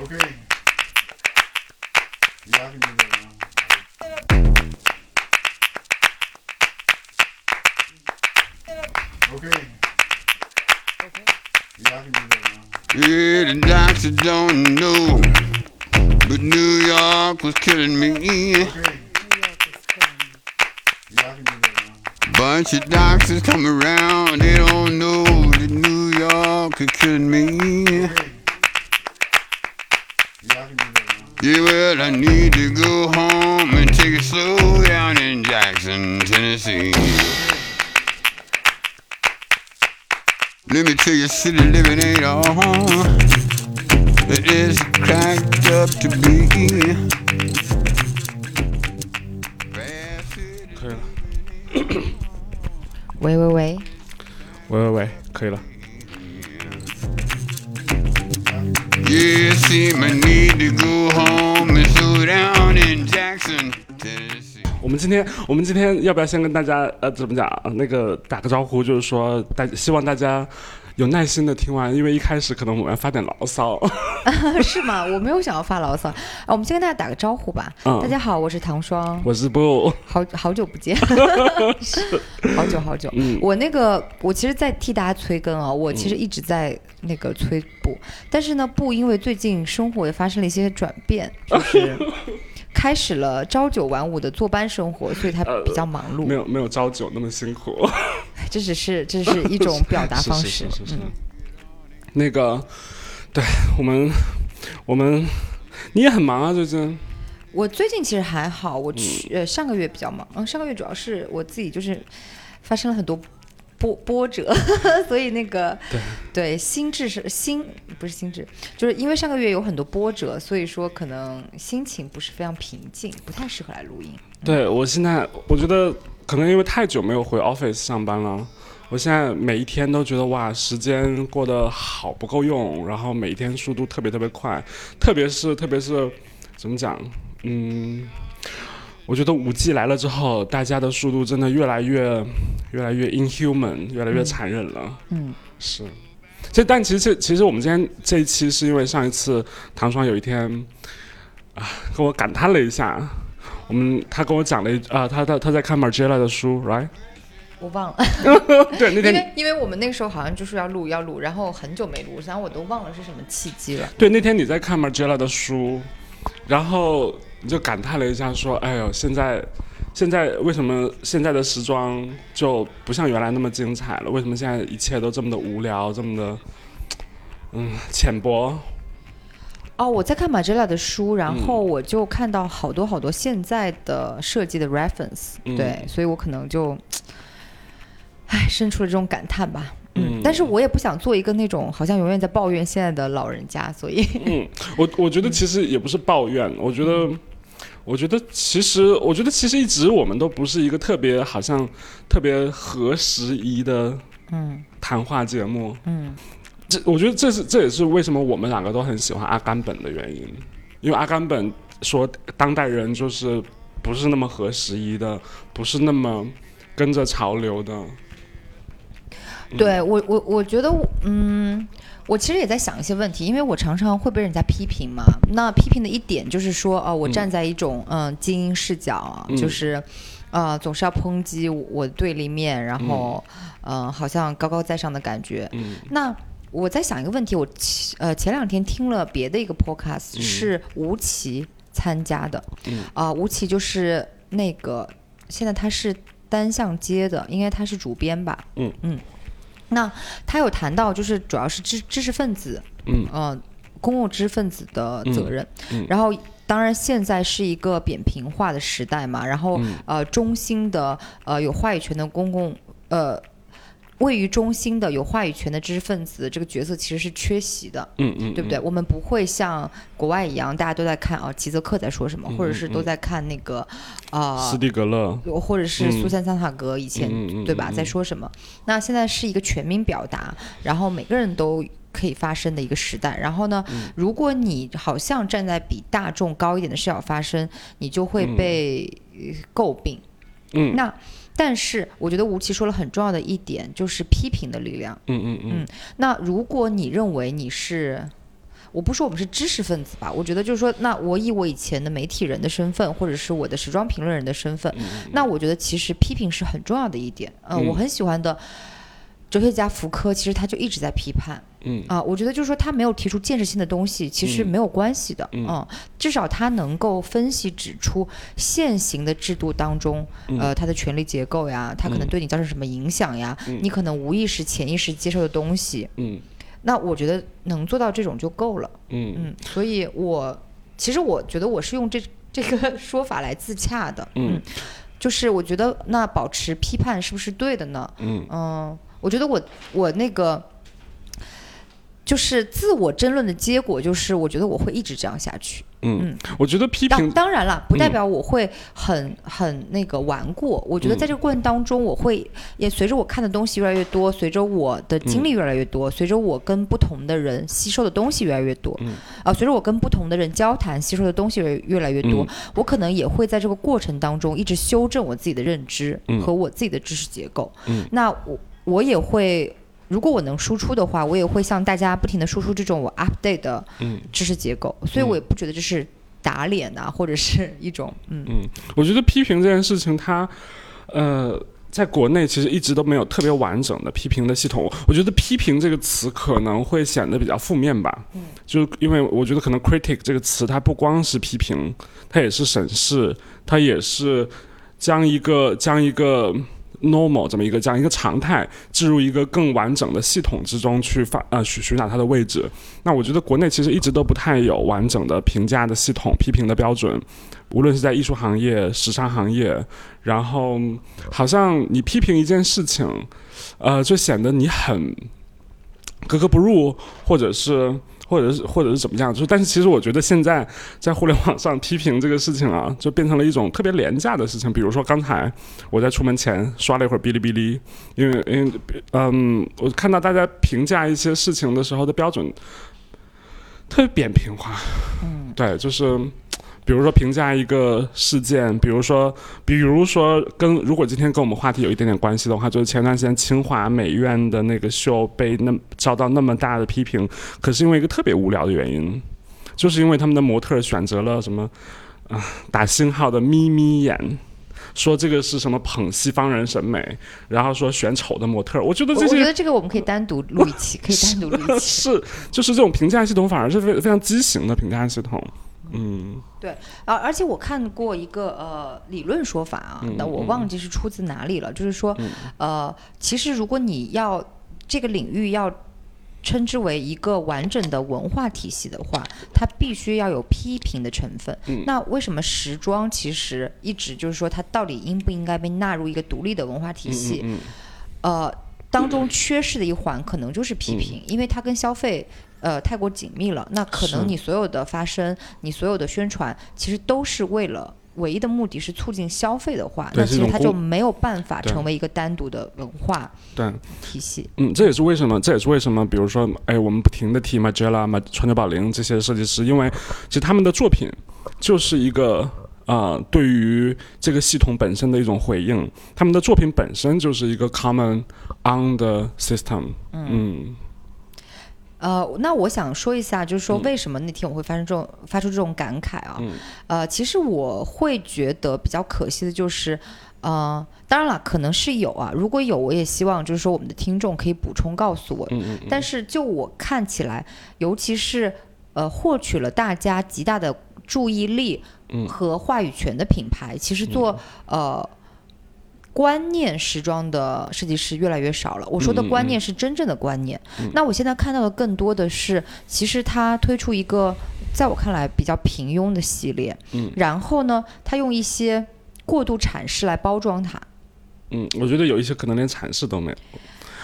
Okay. Yeah, I can do that now. Okay. Yeah, I can do that now. Yeah, the doctor don't know, but New York was killing me. Okay. Yeah, I can do that now. Bunch of doctors come around, they don't know that New York is killing me. Okay. Yeah, I can do that I need to go home and take it slow down in Jackson, Tennessee. Let me tell you, city living ain't all it is cracked up to be. 我们今天要不要先跟大家呃怎么讲啊？那个打个招呼，就是说大希望大家有耐心的听完，因为一开始可能我们要发点牢骚。是吗？我没有想要发牢骚啊，我们先跟大家打个招呼吧。嗯大家好，我是唐双，我是不，好好久不见，好久好久。嗯我那个，我其实，在替大家催更啊，我其实一直在那个催布，但是呢，布因为最近生活也发生了一些转变，就是 开始了朝九晚五的坐班生活，所以他比较忙碌。没有没有朝九那么辛苦。这只是这是一种表达方式。是是是是是嗯，那个，对我们我们你也很忙啊，最近。我最近其实还好，我嗯去、呃上个月比较忙，嗯，上个月主要是我自己就是发生了很多波波折，所以那个对对心智是心不是心智，就是因为上个月有很多波折，所以说可能心情不是非常平静，不太适合来录音。对我现在，我觉得可能因为太久没有回 office 上班了，我现在每一天都觉得哇，时间过得好不够用，然后每一天速度特别特别快，特别是特别是怎么讲，嗯。我觉得五 G 来了之后，大家的速度真的越来越、越来越 inhuman，越来越残忍了。嗯，是。这但其实其实我们今天这一期是因为上一次唐双有一天啊跟我感叹了一下，我们他跟我讲了一啊、他他他在看 Margiela 的书，right？我忘了，对，那天因为因为我们那个时候好像就是要录要录，然后很久没录，然后我都忘了是什么契机了。对那天你在看 Margiela 的书，然后你就感叹了一下，说：“哎呦，现在现在为什么现在的时装就不像原来那么精彩了？为什么现在一切都这么的无聊，这么的嗯浅薄？”哦，我在看马吉拉的书，然后我就看到好多好多现在的设计的 reference，、嗯对，所以我可能就，唉，生出了这种感叹吧。嗯，嗯但是我也不想做一个那种好像永远在抱怨现在的老人家，所以嗯，我我觉得其实也不是抱怨，我觉得，我觉得其实，我觉得其实一直我们都不是一个特别好像特别合时宜的嗯谈话节目。嗯这我觉得这是这也是为什么我们两个都很喜欢阿甘本的原因，因为阿甘本说当代人就是不是那么合时宜的，不是那么跟着潮流的。对我我我觉得嗯。我其实也在想一些问题，因为我常常会被人家批评嘛。那批评的一点就是说，哦、我站在一种嗯精英视角啊，嗯。就是，呃，总是要抨击我的对立面，然后，嗯、好像高高在上的感觉。嗯。那我在想一个问题，我其呃前两天听了别的一个 podcast，、嗯。是吴奇参加的，嗯。啊、吴奇就是那个现在他是单向街的，应该他是主编吧？嗯。嗯，那他有谈到就是主要是知知识分子，嗯。呃，公共知识分子的责任，嗯。嗯然后。当然，现在是一个扁平化的时代嘛，然后、嗯。呃，中心的呃有话语权的公共呃位于中心的有话语权的知识分子这个角色其实是缺席的，嗯嗯，对不对？我们不会像国外一样，大家都在看啊，齐泽克在说什么，嗯或者是都在看那个啊、斯蒂格勒，或者是苏珊·桑塔格以前、对吧，嗯在说什么？那现在是一个全民表达，然后每个人都可以发声的一个时代。然后呢，嗯。如果你好像站在比大众高一点的视角发声，你就会被呃诟病。嗯。那但是我觉得吴奇说了很重要的一点，就是批评的力量。嗯嗯嗯那如果你认为你是，我不说我们是知识分子吧，我觉得就是说，那我以我以前的媒体人的身份，或者是我的时装评论人的身份，那我觉得其实批评是很重要的一点。呃，嗯我很喜欢的哲学家福柯，其实他就一直在批判。嗯啊、我觉得就是说他没有提出建设性的东西，其实嗯没有关系的。嗯嗯，至少他能够分析指出现行的制度当中，呃，他的权力结构呀，他可能嗯对你造成什么影响呀，嗯你可能无意识、潜意识接受的东西。嗯那我觉得能做到这种就够了。嗯嗯，所以我其实我觉得我是用这这个 说法来自洽的。嗯就是我觉得那保持批判是不是对的呢？嗯嗯，我觉得我我那个就是自我争论的结果，就是我觉得我会一直这样下去。嗯，我觉得批当评当然了，不代嗯。表我会很很那个顽固。我觉得嗯。在这个过程当中，我会也随着我看的东西越来越多，随着我的经嗯。历越来越多，随着我跟不同的人吸收的东西越来越多，嗯。啊，随着我跟不同的人交谈，吸收的东西越越来越多，嗯。我可能也会在这个过程当中一直修正我自己的认知嗯。和我自己的知识结构。嗯。那我我也会。如果我能输出的话，我也会向大家不停的输出这种我 update 的嗯知识结构，所以我也不觉得这是打脸啊，或者是一种嗯嗯，我觉得批评这件事情它，呃。在国内其实一直都没有特别完整的批评的系统。我觉得“批评”这个词可能会显得比较负面吧，嗯，就是因为我觉得可能 “critic” 这个词它不光是批评，它也是审视，它也是将一个将一个 normal 这么一个这样一个常态置入一个更完整的系统之中去发呃寻寻找它的位置。那我觉得国内其实一直都不太有完整的评价的系统、批评的标准，无论是在艺术行业、时尚行业，然后好像你批评一件事情，呃，就显得你很格格不入，或者是。或者是或者是怎么样，就是但是其实我觉得现在在互联网上批评这个事情啊，就变成了一种特别廉价的事情。比如说刚才我在出门前刷了一会儿哔哩哔哩，因为因为嗯，我看到大家评价一些事情的时候的标准特别扁平化，嗯，对，就是。比如说评价一个事件，比如说，比如说跟如果今天跟我们话题有一点点关系的话，就是前段时间清华美院的那个秀被那遭到那么大的批评，可是因为一个特别无聊的原因，就是因为他们的模特选择了什么啊打星号的眯眯眼。说这个是什么捧西方人审美，然后说选丑的模特儿，我觉得我这些我觉得这个我们可以单独录一期，可以单独录一期。是就是这种评价系统反而是非非常畸形的评价系统，嗯对而而且我看过一个呃理论说法啊，嗯那我嗯忘记是出自哪里了，就是说嗯呃，其实如果你要这个领域要称之为一个完整的文化体系的话，它必须要有批评的成分。嗯那为什么时装其实一直就是说它到底应不应该被纳入一个独立的文化体系？嗯呃，当中缺失的一环可能就是批评，因为它跟消费呃太过紧密了。那可能你所有的发声，你所有的宣传，其实都是为了。唯一的目的是促进消费的话，那其实它就没有办法成为一个单独的文化对，体系。嗯，这也是为什么，这也是为什么，比如说，哎，我们不停的提 Margiela、马川久保玲这些设计师，因为其实他们的作品就是一个。呃，对于这个系统本身的一种回应，他们的作品本身就是一个 common on the system，嗯呃，那我想说一下，就是说嗯为什么那天我会发生这种发出这种感慨啊？嗯呃，其实我会觉得比较可惜的就是，呃，当然了，可能是有啊，如果有，我也希望就是说我们的听众可以补充告诉我。嗯嗯但是就我看起来，尤其是呃获取了大家极大的注意力嗯和话语权的品牌，其实做、呃。观念时装的设计师越来越少了。我说的观念是真正的观念。那我现在看到的更多的是，其实他推出一个在我看来比较平庸的系列，嗯然后呢，他用一些过度阐释来包装它。嗯，我觉得有一些可能连阐释都没有。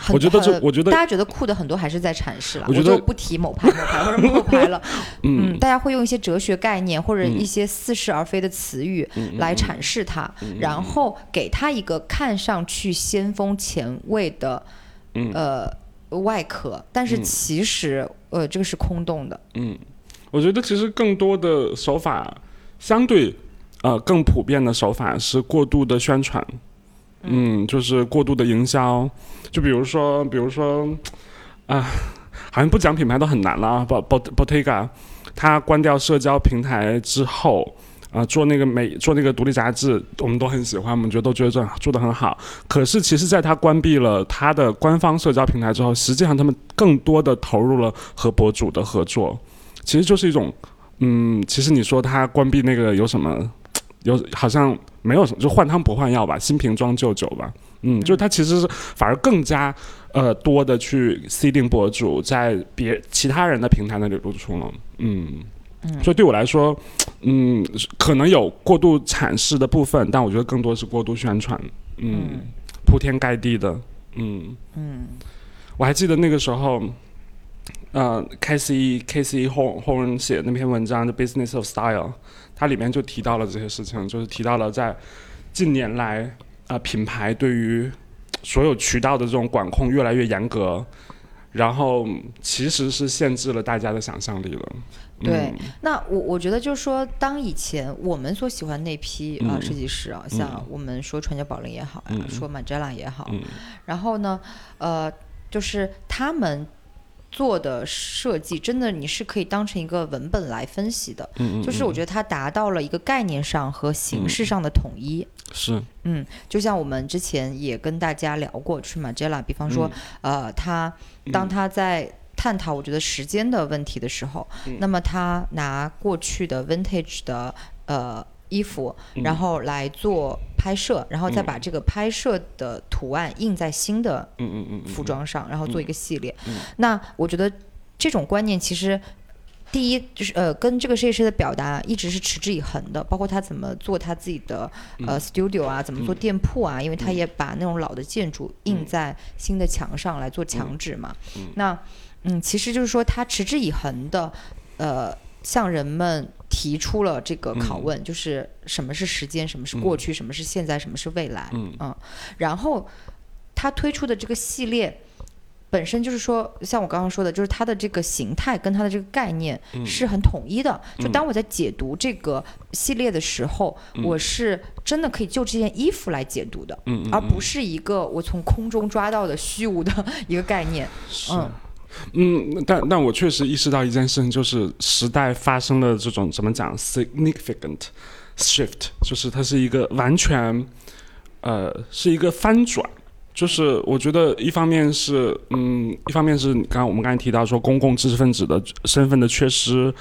很我觉得这我觉得大家觉得酷的很多还是在阐释了，我觉得就不提某牌某牌或者 某牌了。嗯。嗯，大家会用一些哲学概念或者嗯。一些似是而非的词语嗯来阐释它，然后给它一个看上去先锋前卫的嗯。呃外壳，但是嗯。其实呃这个是空洞的。嗯，我觉得其实更多的手法，相对呃更普遍的手法是过度的宣传，嗯，就是过度的营销。就比如说，比如说啊。好像不讲品牌都很难了。Bot Bot Bottega，它关掉社交平台之后。啊、做那个美做那个独立杂志，我们都很喜欢，我们觉得都觉得做做的很好。可是其实，在他关闭了他的官方社交平台之后，实际上他们更多的投入了和博主的合作，其实就是一种，嗯，其实你说他关闭那个有什么，有好像没有什么，就换汤不换药吧，新瓶装旧酒吧。嗯，就是它其实是反而更加呃多的去 seeding 博主在别其他人的平台那里露出了，嗯。所以对我来说，嗯，可能有过度阐释的部分，但我觉得更多是过度宣传，嗯，铺天盖地的，嗯。嗯。我还记得那个时候，呃，K C K C Horn Horn 写那篇文章《The Business of Style》，它里面就提到了这些事情，就是提到了在近年来，啊，品牌对于所有渠道的这种管控越来越严格，然后其实是限制了大家的想象力了。对，那我我觉得就是说，当以前我们所喜欢那批啊、嗯。设计师啊，像我们说川家宝林也好呀、嗯。说 Margiela 也好，嗯。然后呢，呃，就是他们做的设计，真的你是可以当成一个文本来分析的。嗯嗯，就是我觉得它达到了一个概念上和形式上的统一。是，嗯，就像我们之前也跟大家聊过，就是 Margiela，比方说，呃，他当他在探讨我觉得时间的问题的时候，那么他拿过去的 vintage 的呃衣服，然后来做拍摄，然后再把这个拍摄的图案印在新的服装上，然后做一个系列。那我觉得这种观念其实。第一就是呃，跟这个设计师的表达一直是持之以恒的，包括他怎么做他自己的呃 studio 啊，怎么做店铺啊，因为他也把那种老的建筑印在新的墙上来做墙纸嘛。那嗯，其实就是说他持之以恒的呃，向人们提出了这个拷问，就是什么是时间，什么是过去，什么是现在，什么是未来。嗯然后他推出的这个系列。本身就是说，像我刚刚说的，就是它的这个形态跟它的这个概念是很统一的。就当我在解读这个系列的时候，我是真的可以就这件衣服来解读的，而不是一个我从空中抓到的虚无的 一个概念。嗯嗯，但但我确实意识到一件事情，就是时代发生了这种怎么讲 significant shift，就是它是一个完全，呃，是一个翻转。就是我觉得一方面是，嗯，一方面是刚刚我们刚才提到说公共知识分子的身份的缺失，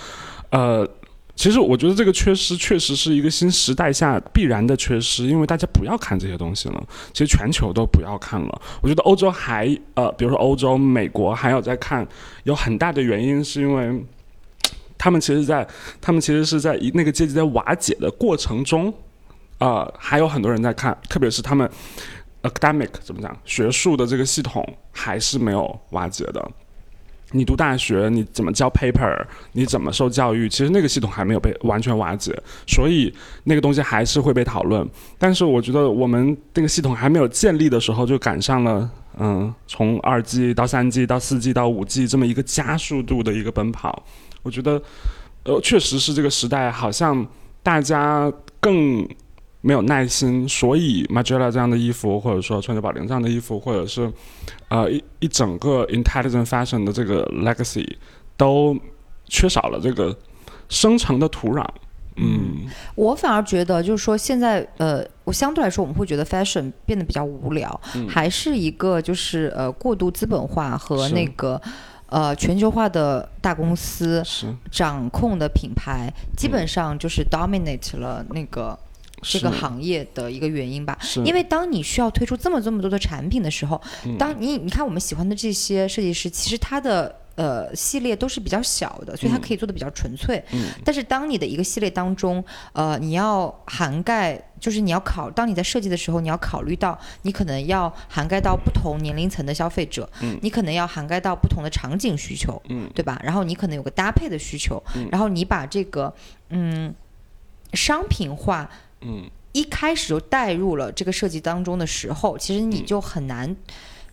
呃，其实我觉得这个缺失确实是一个新时代下必然的缺失，因为大家不要看这些东西了，其实全球都不要看了。我觉得欧洲还呃，比如说欧洲、美国还有在看，有很大的原因是因为 他们其实在他们其实是在一那个阶级在瓦解的过程中，呃，还有很多人在看，特别是他们 academic 怎么讲学术的这个系统还是没有瓦解的。你读大学，你怎么交 paper，你怎么受教育，其实那个系统还没有被完全瓦解，所以那个东西还是会被讨论。但是我觉得我们那个系统还没有建立的时候，就赶上了，嗯，从二 G 到三 G 到四 G 到五 G 这么一个加速度的一个奔跑。我觉得，呃，确实是这个时代好像大家更没有耐心，所以 Margiela 这样的衣服，或者说川久保玲这样的衣服，或者是呃一一整个 intelligent fashion 的这个 legacy 都缺少了这个生成的土壤。嗯我反而觉得，就是说现在，呃，我相对来说，我们会觉得 fashion 变得比较无聊，还是一个就是呃过度资本化和那个呃全球化的大公司掌控的品牌，基本上就是 dominate 了那个。这个行业的一个原因吧，因为当你需要推出这么这么多的产品的时候，嗯。当你你看我们喜欢的这些设计师，其实他的呃系列都是比较小的，所以它可以做的比较纯粹。嗯。但是当你的一个系列当中，呃，你要涵盖，就是你要考，当你在设计的时候，你要考虑到你可能要涵盖到不同年龄层的消费者，嗯。你可能要涵盖到不同的场景需求，嗯。对吧？然后你可能有个搭配的需求，然后你把这个嗯商品化。嗯一开始就带入了这个设计当中的时候，其实你嗯就很难。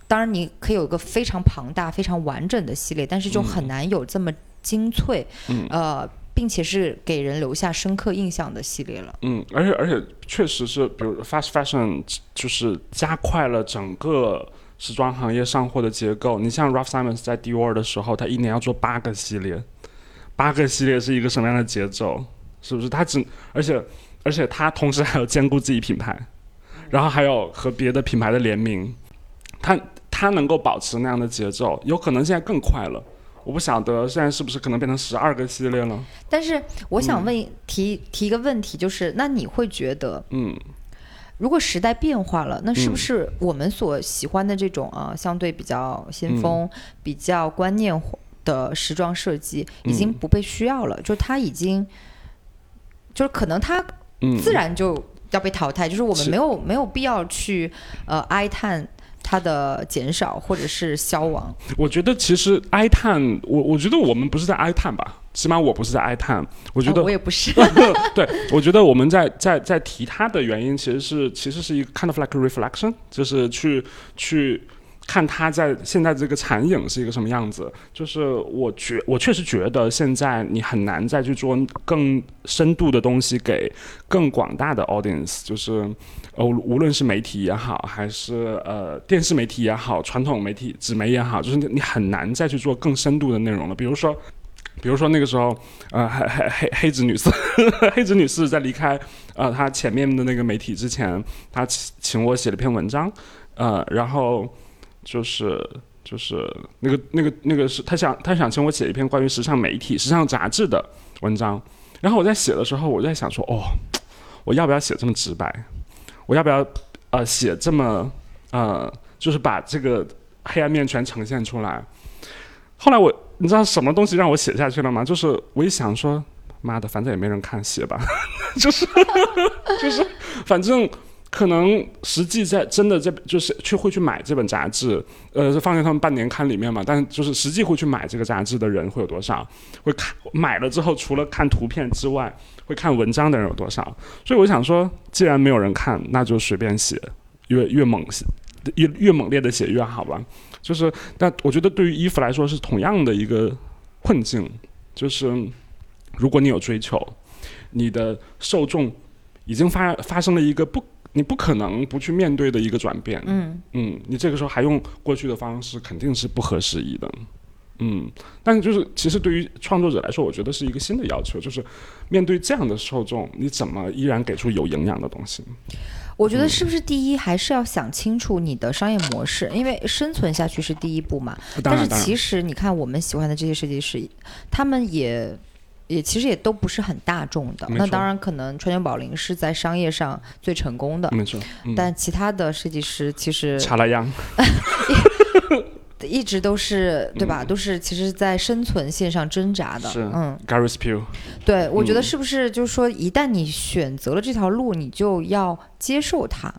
当然，你可以有一个非常庞大、非常完整的系列，但是就很难有这么精粹，嗯呃，并且是给人留下深刻印象的系列了。嗯，而且而且确实是，比如 fast fashion 就是加快了整个时装行业上货的结构。你像 Ralph Simons 在 Dior 的时候，他一年要做八个系列，八个系列是一个什么样的节奏？是不是？他只而且而且他同时还有兼顾自己品牌，然后还有和别的品牌的联名，他他能够保持那样的节奏，有可能现在更快了。我不晓得现在是不是可能变成十二个系列了？但是我想问、提提一个问题，就是那你会觉得，嗯，如果时代变化了，那是不是我们所喜欢的这种啊、相对比较先锋、比较观念化的时装设计，已经不被需要了？就它已经，就是可能它嗯，自然就要被淘汰，就是我们没有没有必要去呃哀叹它的减少或者是消亡。我觉得其实哀叹，我我觉得我们不是在哀叹吧，起码我不是在哀叹。我觉得哦我也不是，对，我觉得我们在在在提它的原因，其实是其实是一个 kind of like a reflection，就是去去看它在现在这个残影是一个什么样子。就是我觉我确实觉得现在你很难再去做更深度的东西给更广大的 audience，就是呃无论是媒体也好，还是呃电视媒体也好，传统媒体纸媒也好，就是你很难再去做更深度的内容了。比如说。比如说那个时候，呃，黑黑黑黑子女士，黑子女士在离开呃她前面的那个媒体之前，她请请我写了篇文章，呃，然后就是就是那个那个那个是他想他想请我写一篇关于时尚媒体、时尚杂志的文章，然后我在写的时候，我在想说，哦，我要不要写这么直白？我要不要呃写这么呃，就是把这个黑暗面全呈现出来？后来我，你知道什么东西让我写下去了吗？就是我一想说，妈的，反正也没人看，写吧，就是 就是，反正可能实际在真的在就是去会去买这本杂志，呃，是放在他们半年刊里面嘛，但就是实际会去买这个杂志的人会有多少？会看买了之后，除了看图片之外，会看文章的人有多少？所以我想说，既然没有人看，那就随便写，越越猛越越猛烈的写越好吧。就是，但我觉得对于衣服来说是同样的一个困境，就是如果你有追求，你的受众已经发发生了一个不你不可能不去面对的一个转变，嗯嗯，你这个时候还用过去的方式，肯定是不合时宜的。嗯，但是就是其实对于创作者来说，我觉得是一个新的要求，就是面对这样的受众，你怎么依然给出有营养的东西？我觉得是不是第一还是要想清楚你的商业模式，因为生存下去是第一步嘛。但是其实你看，我们喜欢的这些设计师，他们也也其实也都不是很大众的。那当然，可能川久保玲是在商业上最成功的，没错，嗯、但其他的设计师其实查拉样，一直都是对吧？都是其实，在生存线上挣扎的。是。嗯，Gary Spew，对，我觉得嗯。是不是就是说，一旦你选择了这条路，你就要接受它。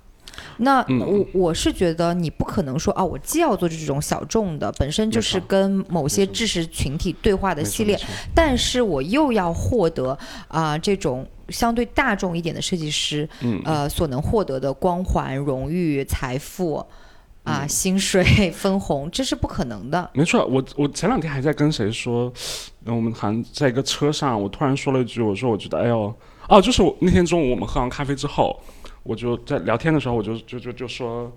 那嗯。我我是觉得你不可能说啊，我既要做这种小众的，本身就是跟某些知识群体对话的系列但是我又要获得啊、这种相对大众一点的设计师，嗯呃所能获得的光环、荣誉、财富嗯。啊、薪水、分红，这是不可能的。没错，我我前两天还在跟谁说，呃我们好像在一个车上，我突然说了一句，我说我觉得，哎呦，哦，就是我那天中午我们喝完咖啡之后，我就在聊天的时候，我就就就就说，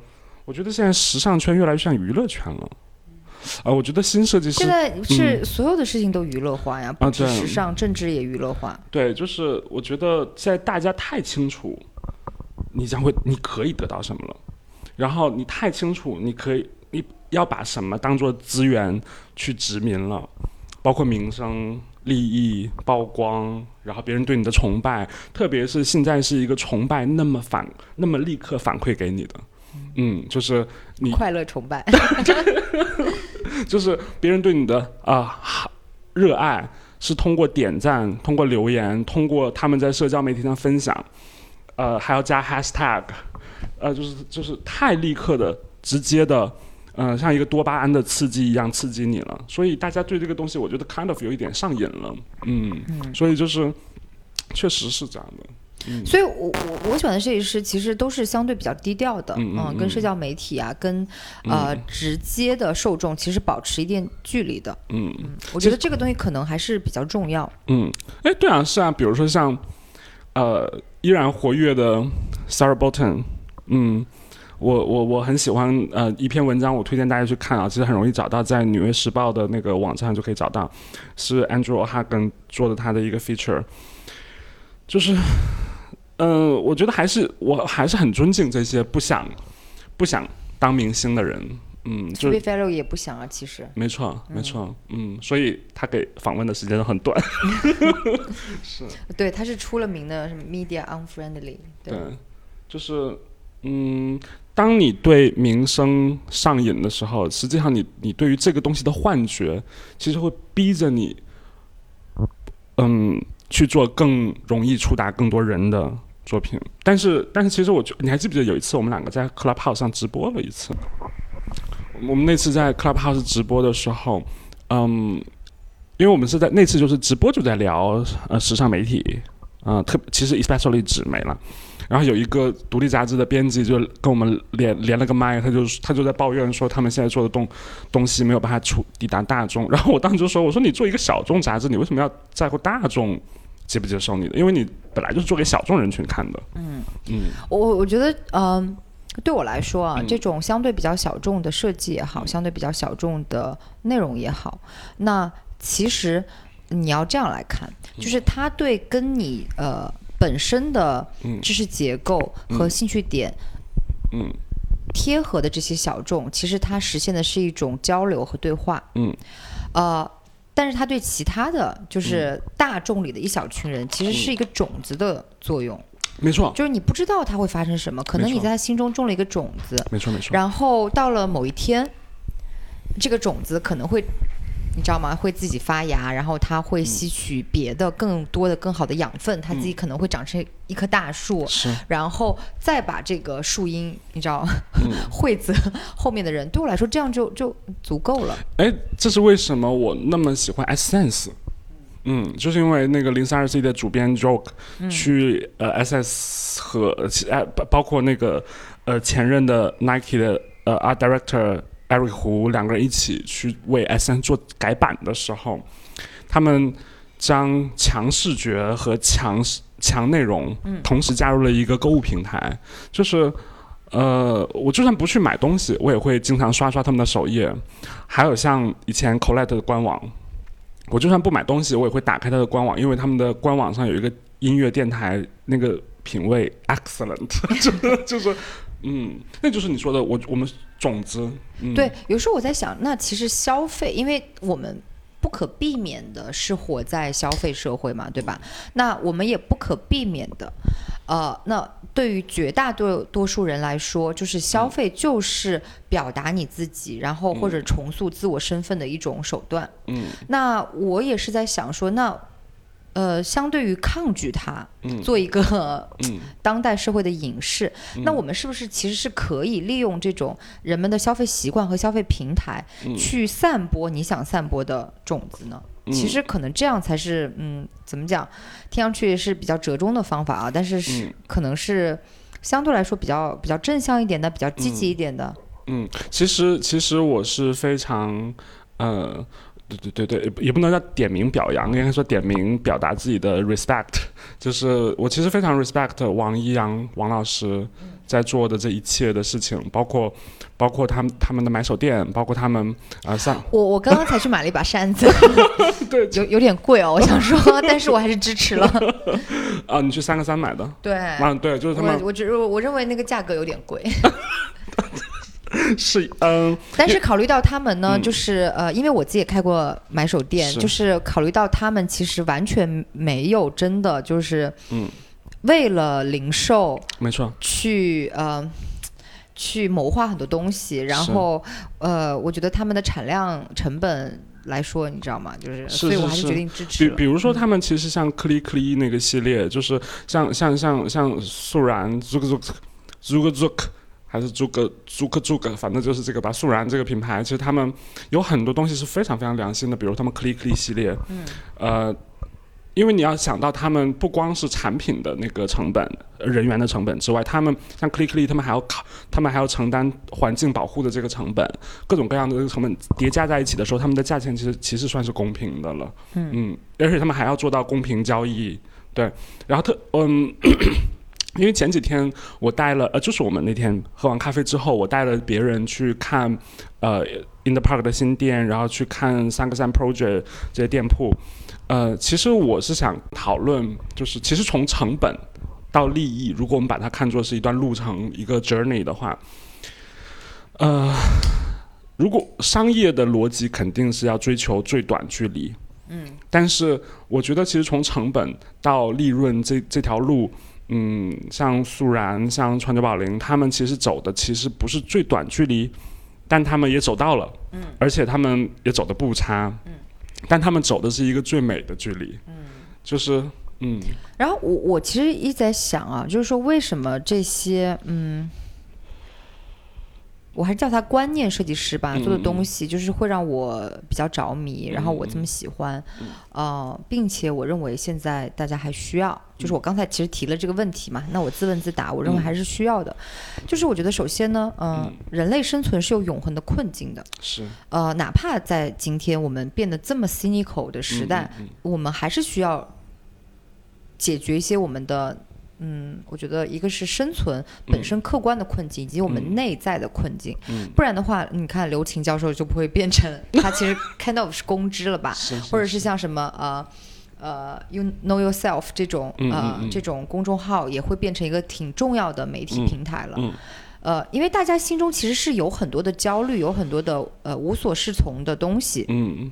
我觉得现在时尚圈越来越像娱乐圈了，啊、我觉得新设计师现在是所有的事情都娱乐化呀，不止嗯啊对时尚，政治也娱乐化。对，就是我觉得现在大家太清楚，你将会你可以得到什么了，然后你太清楚你可以你要把什么当做资源去殖民了，包括名声、利益、曝光，然后别人对你的崇拜，特别是现在是一个崇拜那么反那么立刻反馈给你的，嗯，就是你快乐崇拜，就是别人对你的啊、热爱是通过点赞、通过留言、通过他们在社交媒体上分享，呃，还要加 hashtag，呃，就是就是太立刻的、直接的，呃，像一个多巴胺的刺激一样刺激你了。所以大家对这个东西，我觉得 kind of 有一点上瘾了，嗯，嗯所以就是确实是这样的。所以我我我喜欢的设计师其实都是相对比较低调的，嗯嗯跟社交媒体啊，跟呃直接的受众其实保持一定距离的。嗯我觉得这个东西可能还是比较重要。嗯，哎，对啊，是啊，比如说像呃依然活跃的 Sarah Bolton，嗯，我我我很喜欢呃一篇文章，我推荐大家去看啊，其实很容易找到，在《纽约时报》的那个网站上就可以找到，是 Andrew Hagen 做的他的一个 feature，就是，嗯、我觉得还是我还是很尊敬这些不想不想当明星的人，嗯，就 Happy Fellow 也不想啊，其实。没错没错，嗯，所以他给访问的时间都很短，是对，他是出了名的什么 media unfriendly，对，对，就是嗯，当你对名声上瘾的时候，实际上你你对于这个东西的幻觉，其实会逼着你，嗯，去做更容易触达更多人的作品。但是但是，其实我觉你还记不记得有一次我们两个在 Clubhouse 上直播了一次？我们那次在 Clubhouse 直播的时候，嗯，因为我们是在那次就是直播就在聊呃时尚媒体，啊、特其实 especially 纸媒了。然后有一个独立杂志的编辑就跟我们连连了个麦，他就他就在抱怨说他们现在做的东东西没有办法出抵达大众。然后我当时就说，我说你做一个小众杂志，你为什么要在乎大众接不接受你的？因为你本来就是做给小众人群看的。嗯嗯我我我觉得，嗯、对我来说啊，嗯这种相对比较小众的设计也好，相对比较小众的内容也好，那其实你要这样来看，就是他对跟你呃本身的嗯知识结构和兴趣点嗯贴合的这些小众，其实它实现的是一种交流和对话。嗯呃，但是它对其他的就是大众里的一小群人，其实是一个种子的作用，没错就是你不知道它会发生什么，可能你在他心中种了一个种子，没错没错。然后到了某一天，这个种子可能会。你知道吗？会自己发芽，然后它会吸取别的更多的、更好的养分，它自己可能会长成一棵大树，是然后再把这个树荫，你知道，惠泽后面的人，对我来说这样就就足够了。哎，这是为什么我那么喜欢 Essence？嗯，就是因为那个零三二 C 的主编 Joke、去呃 SS 和呃包包括那个呃前任的 Nike 的呃 Art Director Eric 胡两个人一起去为 S N 做改版的时候，他们将强视觉和强强内容同时加入了一个购物平台，就是。呃，我就算不去买东西，我也会经常刷刷他们的首页。还有像以前 Collette 的官网，我就算不买东西，我也会打开它的官网，因为他们的官网上有一个音乐电台，那个品味 excellent，就 就是，嗯，那就是你说的，我我们种子，嗯，对，有时候我在想，那其实消费，因为我们不可避免的是活在消费社会嘛，对吧？那我们也不可避免的，呃，那对于绝大多多数人来说，就是消费就是表达你自己，然后或者重塑自我身份的一种手段。嗯那我也是在想说，那呃，相对于抗拒它，嗯做一个嗯 当代社会的影视，那我们是不是其实是可以利用这种人们的消费习惯和消费平台，嗯去散播你想散播的种子呢？其实可能这样才是，嗯，怎么讲？听上去是比较折中的方法啊，但是是、嗯可能是相对来说比较比较正向一点的，比较积极一点的。嗯，其实其实我是非常呃。对对对对，也也不能叫点名表扬，应该说点名表达自己的 respect。就是我其实非常 respect 王一阳王老师在做的这一切的事情，包括包括他们他们的买手店，包括他们啊、呃、像我我刚刚才去买了一把扇子，对有有点贵哦，我想说，但是我还是支持了。啊，你去三个三买的，对，啊对，就是他们我我只我认为那个价格有点贵。是嗯但是考虑到他们呢，嗯。就是呃，因为我自己也开过买手店，是。就是考虑到他们其实完全没有真的就是嗯。为了零售没错，去呃去谋划很多东西，然后呃，我觉得他们的产量成本来说，你知道吗？就是，是所以我还是决定支持。比比如说，他们其实像克里克里那个系列，就是像像像像素然 Zuk Zuk Zuk Zuk 还是 Zuk Zuk Zuk，反正就是这个吧。素然这个品牌，其实他们有很多东西是非常非常良心的，比如他们克里克里系列，嗯，呃。因为你要想到，他们不光是产品的那个成本、呃人员的成本之外，他们像 Clickly，他们还要考，他们还要承担环境保护的这个成本，各种各样的这个成本叠加在一起的时候，他们的价钱其实其实算是公平的了。嗯而且他们还要做到公平交易，对。然后特嗯，因为前几天我带了，呃，就是我们那天喝完咖啡之后，我带了别人去看，呃，In the Park 的新店，然后去看三个三 Project 这些店铺。呃，其实我是想讨论，就是其实从成本到利益，如果我们把它看作是一段路程、一个 journey 的话，呃，如果商业的逻辑肯定是要追求最短距离，嗯，但是我觉得其实从成本到利润这这条路。嗯，像素然、像川久保玲，他们其实走的其实不是最短距离，但他们也走到了，嗯，而且他们也走的不差，嗯，但他们走的是一个最美的距离，嗯，就是嗯。然后我我其实一直在想啊，就是说为什么这些嗯。我还是叫他观念设计师吧，做的东西就是会让我比较着迷，然后我这么喜欢，呃，并且我认为现在大家还需要，就是我刚才其实提了这个问题嘛，那我自问自答，我认为还是需要的，就是我觉得首先呢，嗯，人类生存是有永恒的困境的，是，呃，哪怕在今天我们变得这么 cynical 的时代，我们还是需要解决一些我们的。嗯，我觉得一个是生存本身客观的困境，以及我们内在的困境。嗯，不然的话，你看刘擎教授就不会变成他其实 kind of 是公知了吧？或者是像什么呃呃 you know yourself 这种呃这种公众号也会变成一个挺重要的媒体平台了。呃，因为大家心中其实是有很多的焦虑，有很多的呃无所适从的东西。嗯。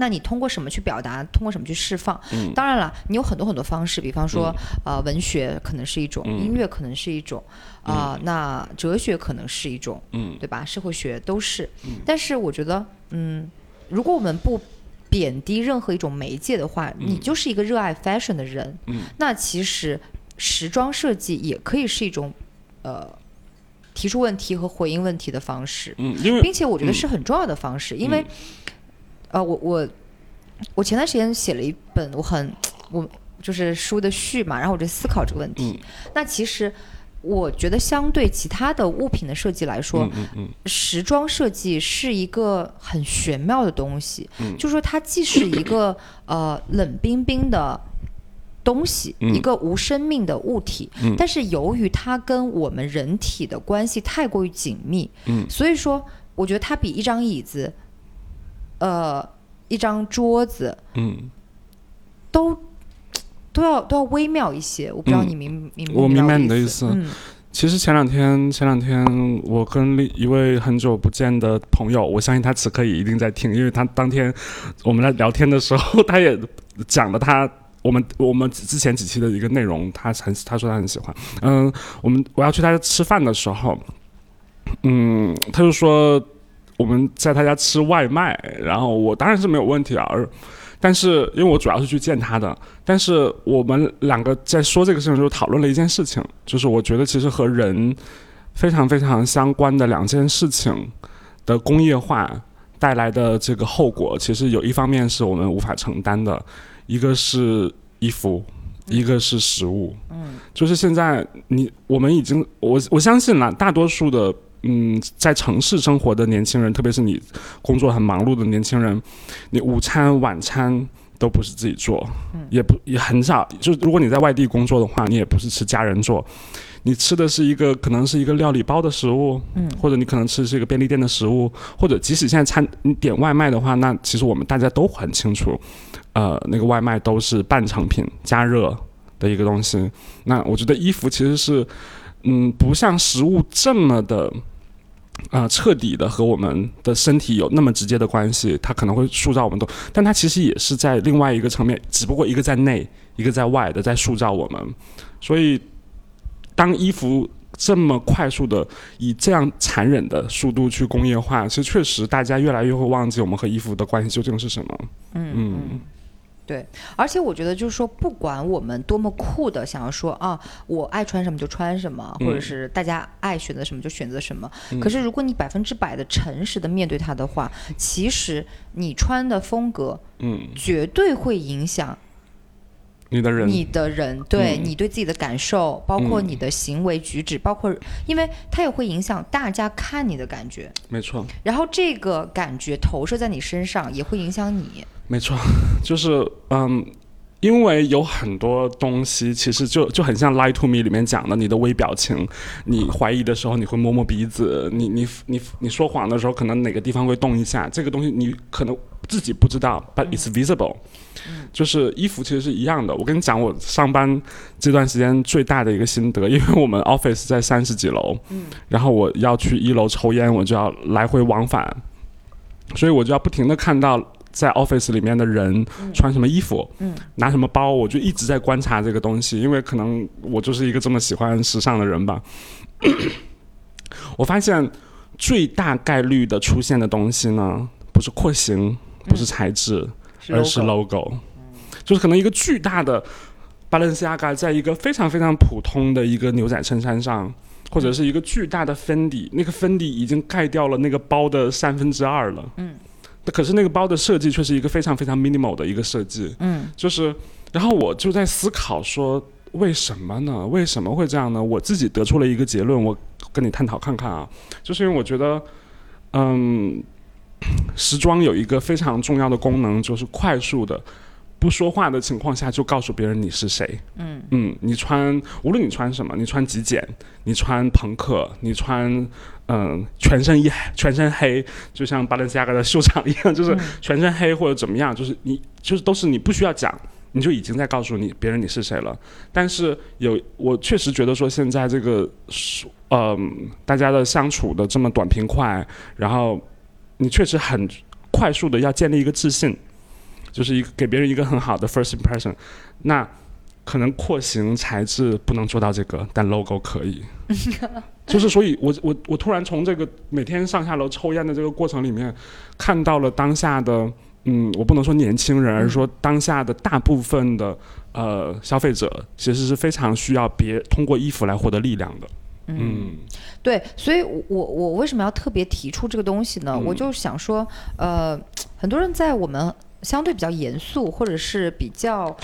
那你通过什么去表达？通过什么去释放？嗯，当然了，你有很多很多方式，比方说，呃，文学可能是一种，音乐可能是一种，啊，那哲学可能是一种，嗯，对吧？社会学都是。嗯，但是我觉得，嗯，如果我们不贬低任何一种媒介的话，你就是一个热爱 fashion 的人，嗯，那其实时装设计也可以是一种，呃，提出问题和回应问题的方式，嗯，因为并且我觉得是很重要的方式，因为。呃，我我我前段时间写了一本，我很我就是书的序嘛，然后我就思考这个问题。那其实我觉得，相对其他的物品的设计来说，时装设计是一个很玄妙的东西。就是说，它既是一个 呃冷冰冰的东西，一个无生命的物体，但是由于它跟我们人体的关系太过于紧密，所以说，我觉得它比一张椅子。呃，一张桌子，嗯，都都要都要微妙一些。我不知道你明明我明白你的意思。其实前两天前两天，我跟一位很久不见的朋友，我相信他此刻也一定在听，因为他当天我们在聊天的时候，他也讲了他我们我们之前几期的一个内容，他很他说他很喜欢。嗯，我们我要去他家吃饭的时候，嗯，他就说。我们在他家吃外卖，然后我当然是没有问题啊，而但是因为我主要是去见他的，但是我们两个在说这个事情的时候讨论了一件事情，就是我觉得其实和人非常非常相关的两件事情的工业化带来的这个后果，其实有一方面是我们无法承担的，一个是衣服，一个是食物，嗯，就是现在你我们已经我我相信了大多数的。嗯，在城市生活的年轻人，特别是你工作很忙碌的年轻人，你午餐、晚餐都不是自己做，也不也很少。就如果你在外地工作的话，你也不是吃家人做，你吃的是一个可能是一个料理包的食物，嗯，或者你可能吃的是一个便利店的食物，或者即使现在餐你点外卖的话，那其实我们大家都很清楚，呃，那个外卖都是半成品加热的一个东西。那我觉得衣服其实是，嗯，不像食物这么的。啊，彻底的和我们的身体有那么直接的关系，它可能会塑造我们都，但它其实也是在另外一个层面，只不过一个在内，一个在外的在塑造我们。所以，当衣服这么快速的以这样残忍的速度去工业化，其实确实大家越来越会忘记我们和衣服的关系究竟是什么。嗯嗯。对，而且我觉得就是说，不管我们多么酷的想要说啊，我爱穿什么就穿什么，或者是大家爱选择什么就选择什么。可是如果你百分之百的诚实的面对它的话，其实你穿的风格，嗯，绝对会影响你的人，你的人对你对自己的感受，包括你的行为举止，包括因为它也会影响大家看你的感觉。没错。然后这个感觉投射在你身上，也会影响你。没错，就是嗯，因为有很多东西其实就就很像《Lie to Me》里面讲的，你的微表情，你怀疑的时候你会摸摸鼻子，你你你你说谎的时候可能哪个地方会动一下，这个东西你可能自己不知道，but it's visible。就是衣服其实是一样的。我跟你讲，我上班这段时间最大的一个心得，因为我们 office 在三十几楼，然后我要去一楼抽烟，我就要来回往返，所以我就要不停的看到在 office 里面的人穿什么衣服，拿什么包，我就一直在观察这个东西，因为可能我就是一个这么喜欢时尚的人吧。我发现最大概率的出现的东西呢，不是廓形，不是材质，而是 logo，就是可能一个巨大的 Balenciaga 在一个非常非常普通的一个牛仔衬衫上，或者是一个巨大的 Fendi，那个 Fendi 已经盖掉了那个包的三分之二了。嗯，可是那个包的设计却是一个非常非常 minimal 的一个设计。嗯，就是，然后我就在思考说，为什么呢？为什么会这样呢？我自己得出了一个结论，我跟你探讨看看啊，就是因为我觉得，嗯。时装有一个非常重要的功能，就是快速的、不说话的情况下就告诉别人你是谁。嗯嗯，你穿无论你穿什么，你穿极简，你穿朋克，你穿嗯、全身一全身黑，就像巴伦西亚嘎的秀场一样，就是全身黑或者怎么样，就是你就是都是你不需要讲。你就已经在告诉你别人你是谁了，但是有我确实觉得说现在这个是嗯、大家的相处的这么短平快，然后你确实很快速的要建立一个自信，就是一个给别人一个很好的 first impression。那可能廓形材质不能做到这个，但 logo 可以。就是所以我，我我突然从这个每天上下楼抽烟的这个过程里面，看到了当下的，嗯，我不能说年轻人，而是说当下的大部分的呃消费者，其实是非常需要别通过衣服来获得力量的。嗯对，所以我，我我为什么要特别提出这个东西呢？嗯我就想说，呃，很多人在我们相对比较严肃或者是比较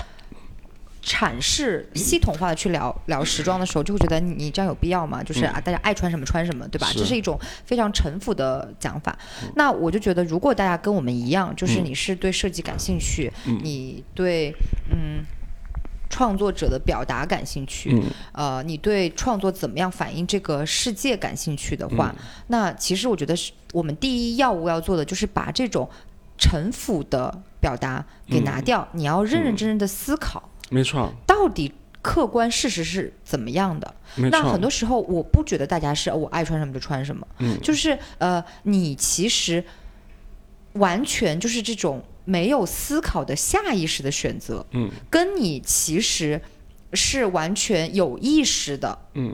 阐释系统化的去聊聊时装的时候，就会觉得你你这样有必要吗？就是啊，大家爱穿什么穿什么，对吧？这是一种非常臣服的讲法。那我就觉得，如果大家跟我们一样，就是嗯你是对设计感兴趣，嗯你对嗯。创作者的表达感兴趣，嗯。呃，你对创作怎么样反映这个世界感兴趣的话，嗯。那其实我觉得是我们第一要务要做的，就是把这种城府的表达给拿掉。你要认认真真的思考，没错，到底客观事实是怎么样的。那很多时候，我不觉得大家是、哦我爱穿什么就穿什么，嗯。就是呃，你其实完全就是这种没有思考的下意识的选择，嗯跟你其实是完全有意识的嗯，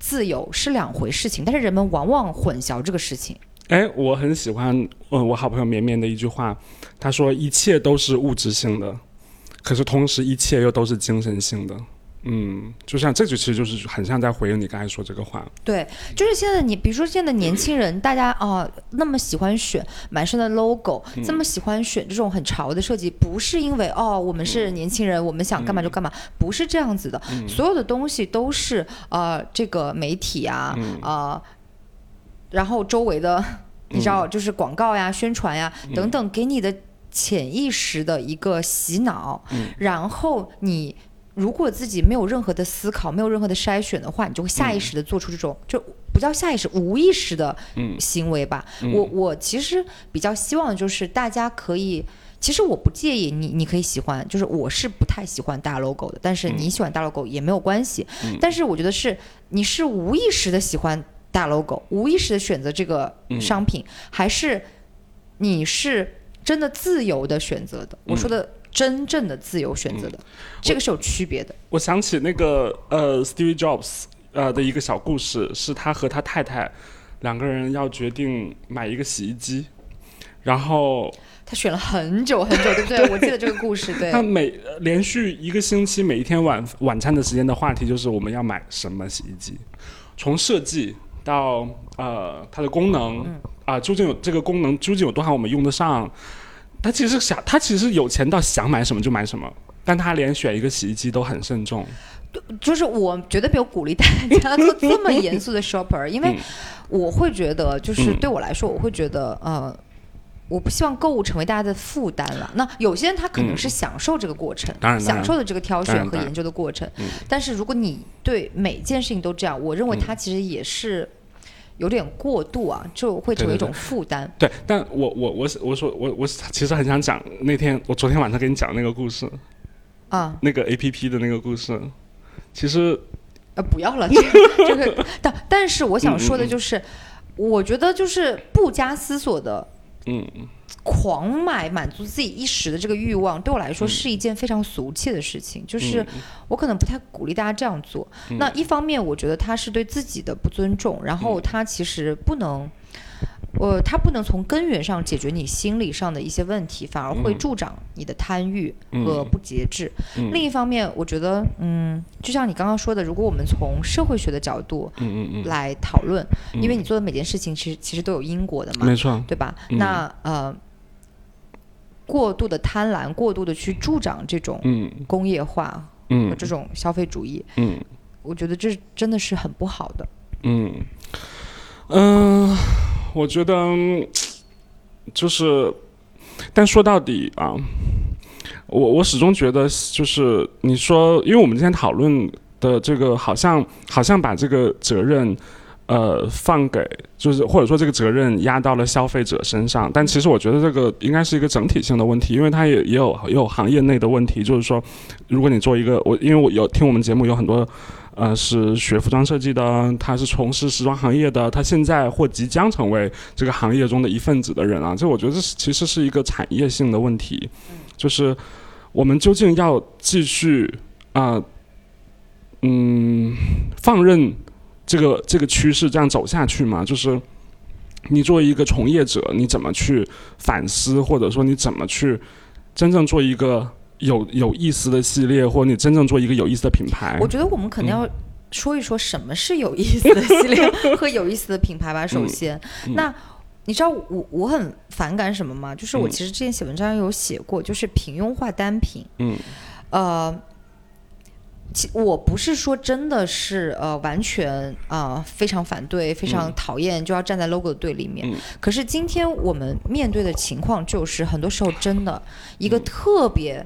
自由是两回事情，但是人们往往混淆这个事情。哎，我很喜欢，嗯，我好朋友绵绵的一句话，他说一切都是物质性的，可是同时一切又都是精神性的。嗯，就像这就其实就是很像在回应你刚才说这个话。对，就是现在你，比如说现在年轻人，大家啊、那么喜欢选满身的 logo，、这么喜欢选这种很潮的设计，不是因为哦我们是年轻人，我们想干嘛就干嘛，不是这样子的。所有的东西都是呃这个媒体啊，呃，然后周围的你知道就是广告呀、宣传呀等等给你的潜意识的一个洗脑，然后你。如果自己没有任何的思考，没有任何的筛选的话，你就会下意识的做出这种、就不叫下意识，无意识的行为吧。我我其实比较希望就是大家可以，其实我不介意你，你可以喜欢，就是我是不太喜欢大 logo 的，但是你喜欢大 logo 也没有关系。但是我觉得是你是无意识的喜欢大 logo，无意识的选择这个商品，还是你是真的自由的选择的？我说的真正的自由选择的，这个是有区别的。我想起那个呃，Steve Jobs 呃的一个小故事，是他和他太太两个人要决定买一个洗衣机，然后他选了很久很久，对不对？我记得这个故事，对他。每呃连续一个星期，每一天晚晚餐的时间的话题就是我们要买什么洗衣机，从设计到呃它的功能啊、究竟有这个功能究竟有多少我们用得上？他其实想，他其实有钱到想买什么就买什么，但他连选一个洗衣机都很慎重。就是我绝对没有鼓励大家做这么严肃的 shopper，因为我会觉得，就是对我来说，我会觉得，呃，我不希望购物成为大家的负担了。那有些人他可能是享受这个过程，嗯当然享受的这个挑选和研究的过程。但是如果你对每件事情都这样，我认为嗯它其实也是有点过度啊，就会成为一种负担。对，但我我我是我说我我其实很想讲那天我昨天晚上跟你讲那个故事，啊，那个 A P P 的那个故事，其实呃，不要了，这个这个，但但是我想说的嗯就是，我觉得就是不加思索的嗯狂买满足自己一时的这个欲望，对我来说嗯是一件非常俗气的事情。就是我可能不太鼓励大家这样做。嗯那一方面，我觉得他是对自己的不尊重，然嗯后他其实不能。呃，他不能从根源上解决你心理上的一些问题，反而会助长你的贪欲和不节制。嗯另一方面，我觉得，嗯，就像你刚刚说的，如果我们从社会学的角度嗯嗯嗯，来讨论，因为你做的每件事情其实其实都有因果的嘛，没错，对吧？嗯那呃，过度的贪婪，过度的去助长这种嗯工业化和嗯这种消费主义，嗯我觉得这真的是很不好的。嗯嗯，我觉得嗯就是，但说到底啊，我我始终觉得就是你说，因为我们今天讨论的这个好像好像把这个责任。呃，放给就是或者说这个责任压到了消费者身上，但其实我觉得这个应该是一个整体性的问题，因为它也也有也有行业内的问题，就是说，如果你做一个我，因为我有听我们节目有很多呃，是学服装设计的，他是从事时装行业的，他现在或即将成为这个行业中的一份子的人啊，这我觉得这是其实是一个产业性的问题，就是我们究竟要继续啊、嗯，放任这个这个趋势这样走下去嘛？就是你作为一个从业者，你怎么去反思，或者说你怎么去真正做一个有有意思的系列，或者你真正做一个有意思的品牌？我觉得我们可能嗯要说一说什么是有意思的系列 和有意思的品牌吧。首先，嗯那你知道我我很反感什么吗？就是我嗯其实之前写文章有写过，就是平庸化单品。嗯呃，其我不是说真的是呃完全啊、呃非常反对、非常嗯。讨厌就要站在 logo 的对立面。嗯。可是今天我们面对的情况就是，很多时候真的一嗯。个特别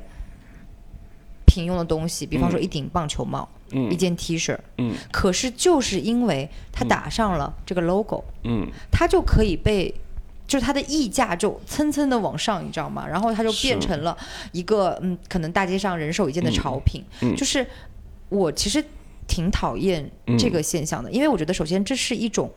平庸的东西，比方说一顶棒球帽、一嗯件 T 恤，嗯。可是就是因为它打上了这个 logo，、嗯。它就可以被。就是它的溢价就蹭蹭的往上，你知道吗？然后它就变成了一个嗯，可能大街上人手一件的潮品。嗯。就是我其实挺讨厌这个现象的，因为我觉得首先这是一种，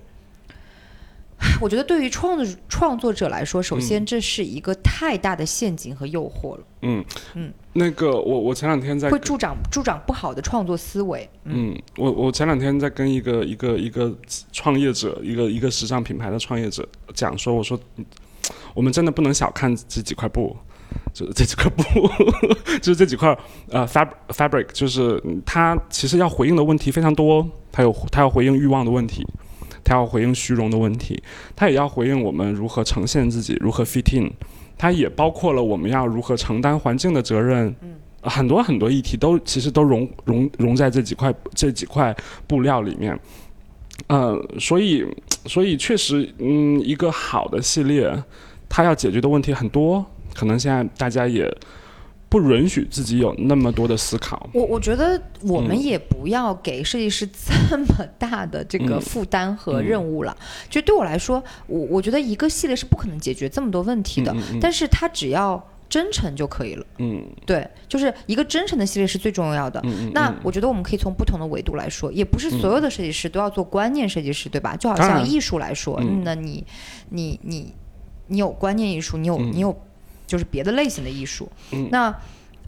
我觉得对于创作创作者来说，首先这是一个太大的陷阱和诱惑了，嗯。嗯，那个我我前两天在会助长助长不好的创作思维。嗯，我我前两天在跟一个一个一个创业者，一个一个时尚品牌的创业者讲说，我说嗯我们真的不能小看这几块布，就这几块布，就是这几块呃 fab fabric，就是嗯它其实要回应的问题非常多，它有它要回应欲望的问题。它要回应虚荣的问题，它也要回应我们如何呈现自己，如何 fit in，它也包括了我们要如何承担环境的责任，呃很多很多议题都其实都融融融在这几块这几块布料里面。呃，所以所以确实，嗯，一个好的系列，它要解决的问题很多，可能现在大家也不允许自己有那么多的思考。我我觉得我们嗯。也不要给设计师这么大的这个嗯。负担和嗯任务了。就对我来说，我我觉得一个系列是不可能解决这么多问题的，但是它只要真诚就可以了。嗯。对，就是一个真诚的系列是最重要的。那我觉得我们可以从不同的维度来说，也不是所有的设计师都要做观念设计师，对吧？就好像艺术来说，嗯。那你你你你有观念艺术，你有、嗯。你有就是别的类型的艺术，嗯那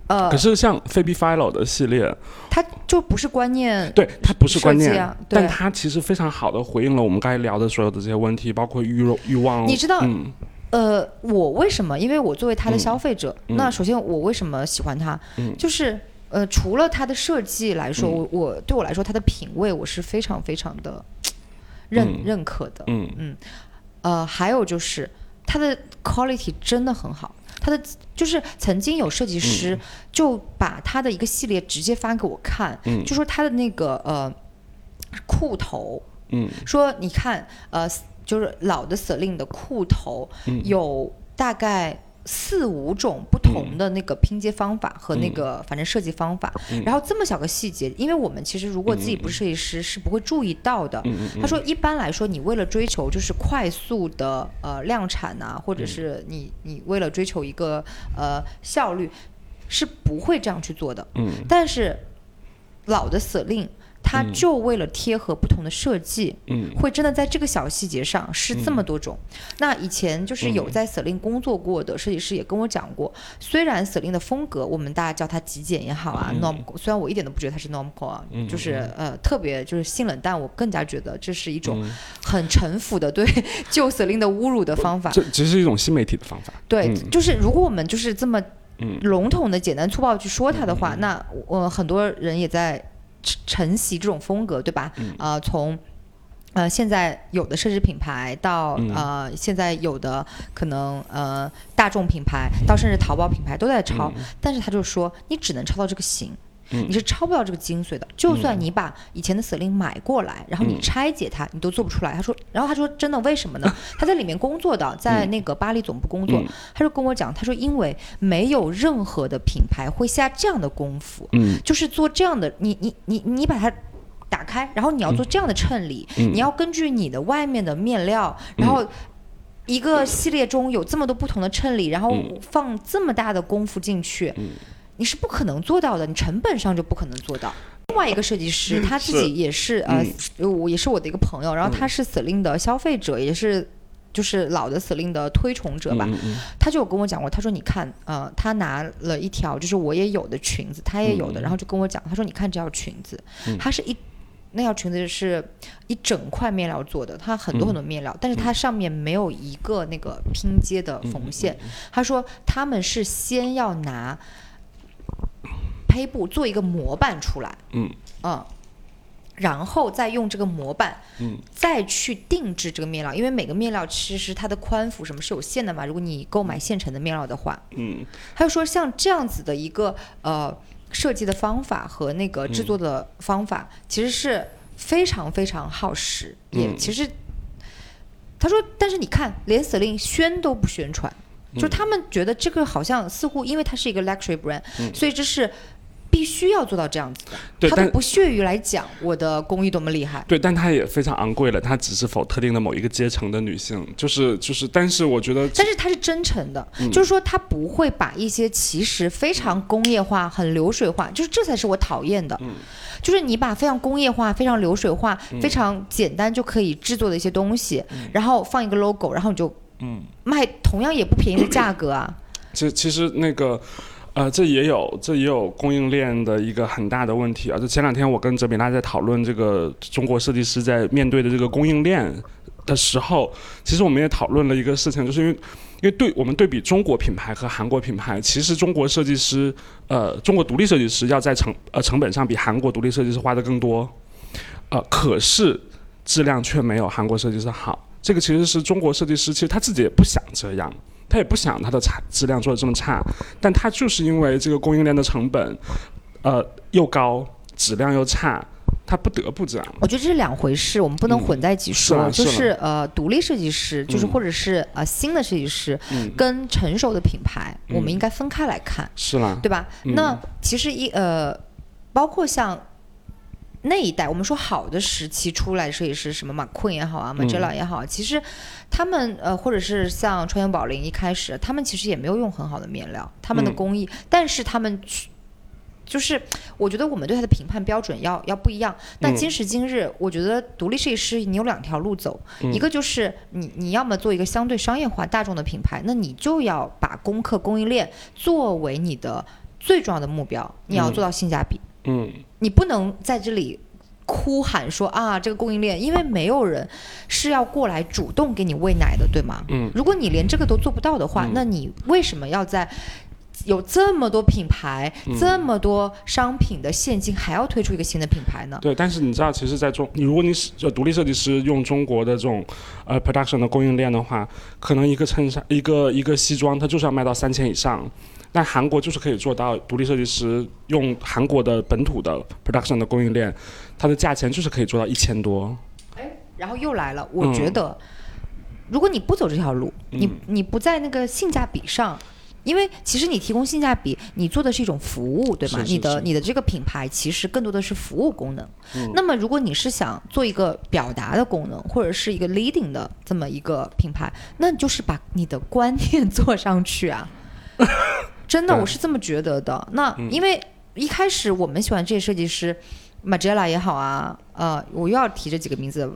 呃可，是像 Phoebe Philo 的系列，它就不是观念对它不是观念，但它其实非常好的回应了我们刚才聊的所有的这些问题，包括欲欲望。你知道嗯呃，我为什么？因为我作为他的嗯消费者，嗯那首先我为什么喜欢他？嗯就是呃，除了它的设计来说，嗯我我对我来说，它的品味我是非常非常的认、嗯认可的。嗯呃，还有就是它的 quality 真的很好。它的就是曾经有设计师就把他的一个系列直接发给我看，嗯。就说他的那个呃裤头，嗯。说你看呃就是老的 Celine 的裤头嗯。有大概。四五种不同的那个拼接方法和那个反正设计方法，然后这么小个细节，因为我们其实如果自己不是设计师是不会注意到的。他说一般来说，你为了追求就是快速的呃量产呐、或者是你你为了追求一个呃效率，是不会这样去做的。嗯。但是老的司令，它就为了贴合不同的设计，嗯。会真的在这个小细节上是这么多种。那以前就是有在 Celine 工作过的设计师也跟我讲过，虽然 Celine 的风格我们大家叫它极简也好啊、n o m 虽然我一点都不觉得它是 normcore 啊，就是呃特别就是性冷淡，我更加觉得这是一种很城府的对旧 Celine 的侮辱的方法。这其实是一种新媒体的方法。对，嗯。就是如果我们就是这么嗯。笼统的、简单粗暴去说它的话，那我、很多人也在承承袭这种风格，对吧？嗯呃，从呃现在有的奢侈品牌到、嗯呃现在有的可能呃大众品牌到甚至淘宝品牌都在抄，但是他就说你只能抄到这个型。嗯。你是抄不到这个精髓的，就算你把以前的死令买过来，然后你拆解它，你都做不出来。他说，然后他说真的，为什么呢？他在里面工作的，在那个巴黎总部工作，嗯。他就跟我讲，他说因为没有任何的品牌会下这样的功夫，嗯。就是做这样的，你你你你把它打开，然后你要做这样的衬里，嗯。你要根据你的外面的面料，然后。一个系列中有这么多不同的衬里，然后嗯。放这么大的功夫进去，你是不可能做到的，你成本上就不可能做到。另外一个设计师，他自己也是呃，我也是我的一个朋友，然后他是 Celine 的消费者，也是就是老的 Celine 的推崇者吧。嗯嗯他就有跟我讲过，他说你看，呃，他拿了一条就是我也有的裙子，他也有的，然后就跟我讲，他说你看这条裙子，它是一那条裙子是一整块面料做的，它很多很多面料，但是它上面没有一个那个拼接的缝线。他说他们是先要拿胚布做一个模板出来，嗯。嗯，然后再用这个模板，嗯，再去定制这个面料，因为每个面料其实它的宽幅什么是有限的嘛。如果你购买现成的面料的话，嗯。他就说像这样子的一个呃设计的方法和那个制作的方法，其实是非常非常耗时，也嗯。其实他说，但是你看，连 Celine 宣都不宣传，就他们觉得这个好像似乎因为它是一个 luxury brand，、所以这是。必须要做到这样子的，对他都不屑于来讲我的工艺多么厉害。对，但它也非常昂贵了，它只是否特定的某一个阶层的女性，就是就是，但是我觉得但是他是真诚的，嗯就是说他不会把一些其实非常工业化、很流水化，就是这才是我讨厌的。嗯就是你把非常工业化、非常流水化、非常简单就可以制作的一些东西，然后放一个 logo，然后你就嗯卖同样也不便宜的价格啊。其其实那个。呃，这也有这也有供应链的一个很大的问题啊！就前两天我跟哲比拉在讨论这个中国设计师在面对的这个供应链的时候，其实我们也讨论了一个事情，就是因为因为对我们对比中国品牌和韩国品牌，其实中国设计师呃中国独立设计师要在成呃成本上比韩国独立设计师花的更多，呃，可是质量却没有韩国设计师好。这个其实是中国设计师，其实他自己也不想这样，他也不想他的产质量做的这么差，但他就是因为这个供应链的成本，呃又高，质量又差，他不得不这样。我觉得这是两回事，我们不能混在一起说。就是是呃，独立设计师，就是嗯或者是呃新的设计师，嗯跟成熟的品牌，我们嗯应该分开来看。是啦，对吧？嗯那其实一呃，包括像那一代，我们说好的时期出来的设计师，什么马坤也好啊，马哲朗也好，其实他们呃，或者是像川原宝林一开始，他们其实也没有用很好的面料，他们的嗯工艺，但是他们去。就是我觉得我们对他的评判标准要要不一样。那嗯今时今日，我觉得独立设计师你有两条路走，嗯一个就是你你要么做一个相对商业化大众的品牌，那你就要把攻克供应链作为你的最重要的目标，你要做到性价比。嗯你不能在这里哭喊说啊，这个供应链，因为没有人是要过来主动给你喂奶的，对吗？嗯如果你连这个都做不到的话，嗯那你为什么要在有这么多品牌、嗯这么多商品的现金，还要推出一个新的品牌呢？对，但是你知道，其实在中，你如果你是就独立设计师用中国的这种呃 production 的供应链的话，可能一个衬衫、一个一个西装，它就是要卖到三千以上。但韩国就是可以做到，独立设计师用韩国的本土的 production 的供应链，它的价钱就是可以做到一千多。然后又来了，我嗯觉得如果你不走这条路，你嗯你不在那个性价比上。因为其实你提供性价比，你做的是一种服务，对吗？是是你的你的这个品牌其实更多的是服务功能。嗯那么如果你是想做一个表达的功能，或者是一个 leading 的这么一个品牌，那就是把你的观念做上去啊。真的，我是这么觉得的。那嗯。因为一开始我们喜欢这些设计师，Magella 也好啊，呃，我又要提这几个名字，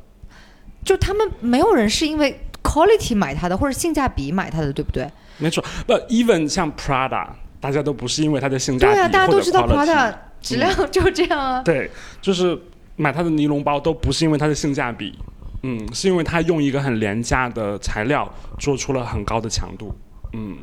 就他们没有人是因为 quality 买它的，或者性价比买它的，对不对？没错，不，even 像 Prada，大家都不是因为它的性价比对啊，大家都知道 Prada 质量就这样啊。对，就是买它的尼龙包都不是因为它的性价比，嗯，是因为它用一个很廉价的材料做出了很高的强度，嗯，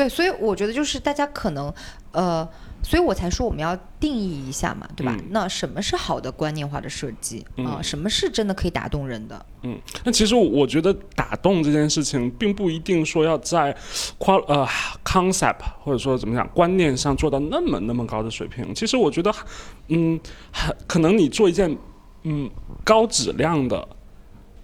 对，所以我觉得就是大家可能，呃，所以我才说我们要定义一下嘛，对吧？嗯那什么是好的观念化的设计啊、嗯什么是真的可以打动人的？嗯那其实我觉得打动这件事情，并不一定说要在 qual 呃 concept 或者说怎么讲观念上做到那么那么高的水平。其实我觉得，嗯，很可能你做一件嗯高质量的。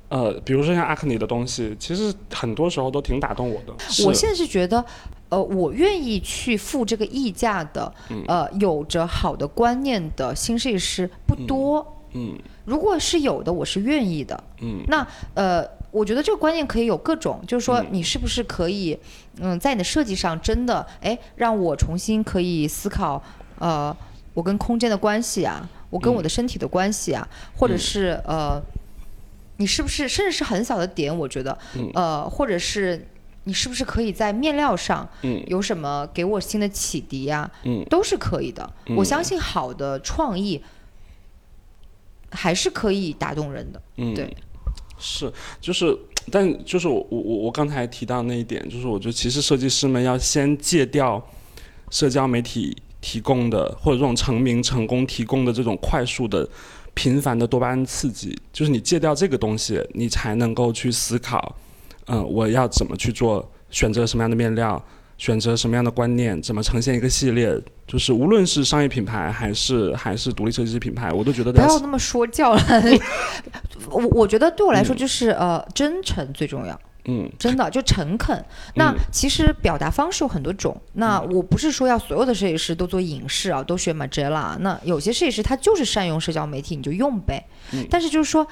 呃，比如说像阿克尼的东西，其实很多时候都挺打动我的。我现在是觉得，呃，我愿意去付这个溢价的，嗯。呃，有着好的观念的新设计师不多。嗯如果是有的，我是愿意的。嗯。那呃，我觉得这个观念可以有各种，就是说嗯。你是不是可以，嗯，在你的设计上真的，哎，让我重新可以思考，呃，我跟空间的关系啊，我跟我的身体的关系啊，或者是呃，你是不是甚至是很小的点，我觉得，嗯。呃，或者是你是不是可以在面料上嗯。有什么给我新的启迪呀、嗯。都是可以的。我相信好的创意还是可以打动人的。嗯，对，是，就是，但就是我我我我刚才提到那一点，就是我觉得其实设计师们要先戒掉社交媒体提供的或者这种成名成功提供的这种快速的、频繁的多巴胺刺激，就是你戒掉这个东西，你才能够去思考，嗯、我要怎么去做，选择什么样的面料。选择什么样的观念，怎么呈现一个系列，就是无论是商业品牌还是还是独立设计师品牌，我都觉得不要那么说教了。我我觉得对我来说就是、呃，真诚最重要。嗯真的就诚恳。那嗯其实表达方式有很多种。那我不是说要所有的设计师都做影视啊，都学 Magella。那有些设计师他就是善用社交媒体，你就用呗。嗯但是就是说，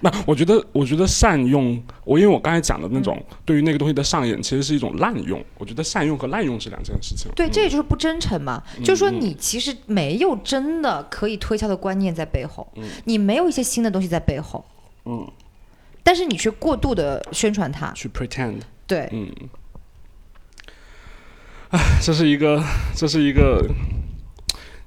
那我觉得，我觉得善用，我因为我刚才讲的那种嗯对于那个东西的上瘾，其实是一种滥用。我觉得善用和滥用是两件事情。对，嗯这也就是不真诚嘛。就是说，嗯你其实没有真的可以推敲的观念在背后，嗯你没有一些新的东西在背后，嗯，但是你却过度的宣传它。去 pretend，对，嗯，唉，这是一个，这是一个。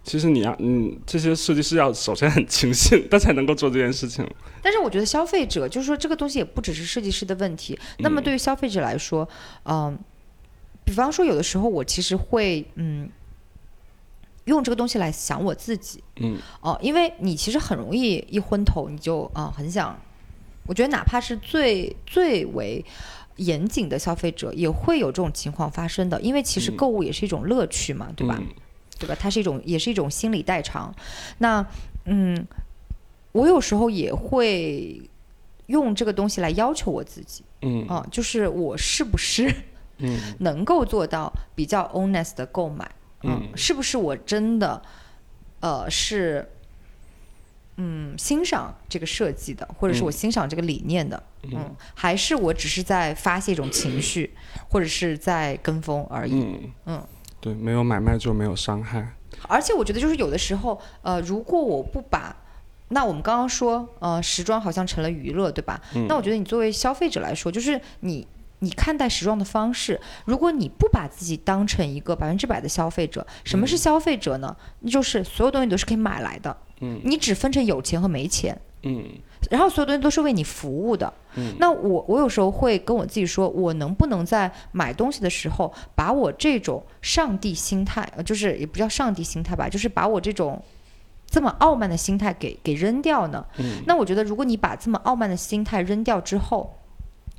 其实你要，嗯，这些设计师要首先很清醒，他才能够做这件事情。但是我觉得消费者就是说这个东西也不只是设计师的问题。那么对于消费者来说，嗯、比方说有的时候我其实会嗯用这个东西来想我自己嗯哦、因为你其实很容易一昏头你就啊、很想，我觉得哪怕是最最为。严谨的消费者也会有这种情况发生的，因为其实嗯购物也是一种乐趣嘛，对吧？嗯对吧？它是一种，也是一种心理代偿。那，嗯，我有时候也会用这个东西来要求我自己嗯啊，就是我是不是嗯 能够做到比较 honest 的购买？嗯是不是我真的呃是嗯欣赏这个设计的，或者是我嗯欣赏这个理念的？嗯，还是我只是在发泄一种情绪，或者是在跟风而已？嗯嗯对，没有买卖就没有伤害。而且我觉得，就是有的时候，呃，如果我不把，那我们刚刚说，呃，时装好像成了娱乐，对吧？嗯那我觉得你作为消费者来说，就是你你看待时装的方式，如果你不把自己当成一个百分之百的消费者，什么是消费者呢？那就是所有东西都是可以买来的，嗯你只分成有钱和没钱。嗯然后所有东西都是为你服务的。嗯那我我有时候会跟我自己说，我能不能在买东西的时候，把我这种上帝心态，呃，就是也不叫上帝心态吧，就是把我这种这么傲慢的心态给给扔掉呢？嗯那我觉得，如果你把这么傲慢的心态扔掉之后，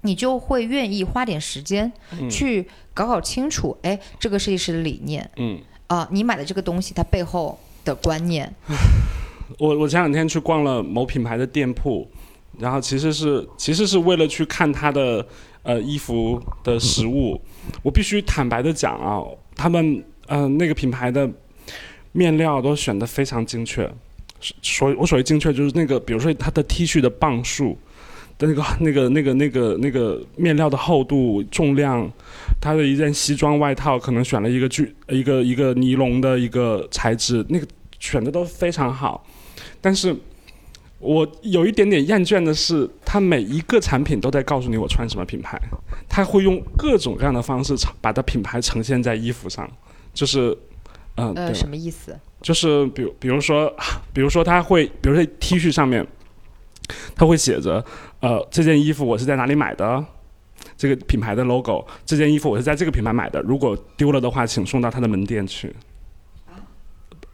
你就会愿意花点时间嗯去搞搞清楚，哎，这个设计师的理念嗯。啊、你买的这个东西它背后的观念，我我前两天去逛了某品牌的店铺，然后其实是其实是为了去看它的呃衣服的实物，我必须坦白的讲啊，他们呃那个品牌的面料都选的非常精确。所我所谓精确就是那个，比如说它的 T 恤的磅数的那个、那个、那个、那个、那个面料的厚度、重量，它的一件西装外套可能选了一个巨一个一个尼龙的一个材质，那个选的都非常好。但是我有一点点厌倦的是，它每一个产品都在告诉你我穿什么品牌，它会用各种各样的方式把它品牌呈现在衣服上，就是。嗯，呃，对什么意思？就是比如，比如说，比如说，他会，比如说 T 恤上面，他会写着，呃，这件衣服我是在哪里买的，这个品牌的 logo，这件衣服我是在这个品牌买的，如果丢了的话，请送到他的门店去。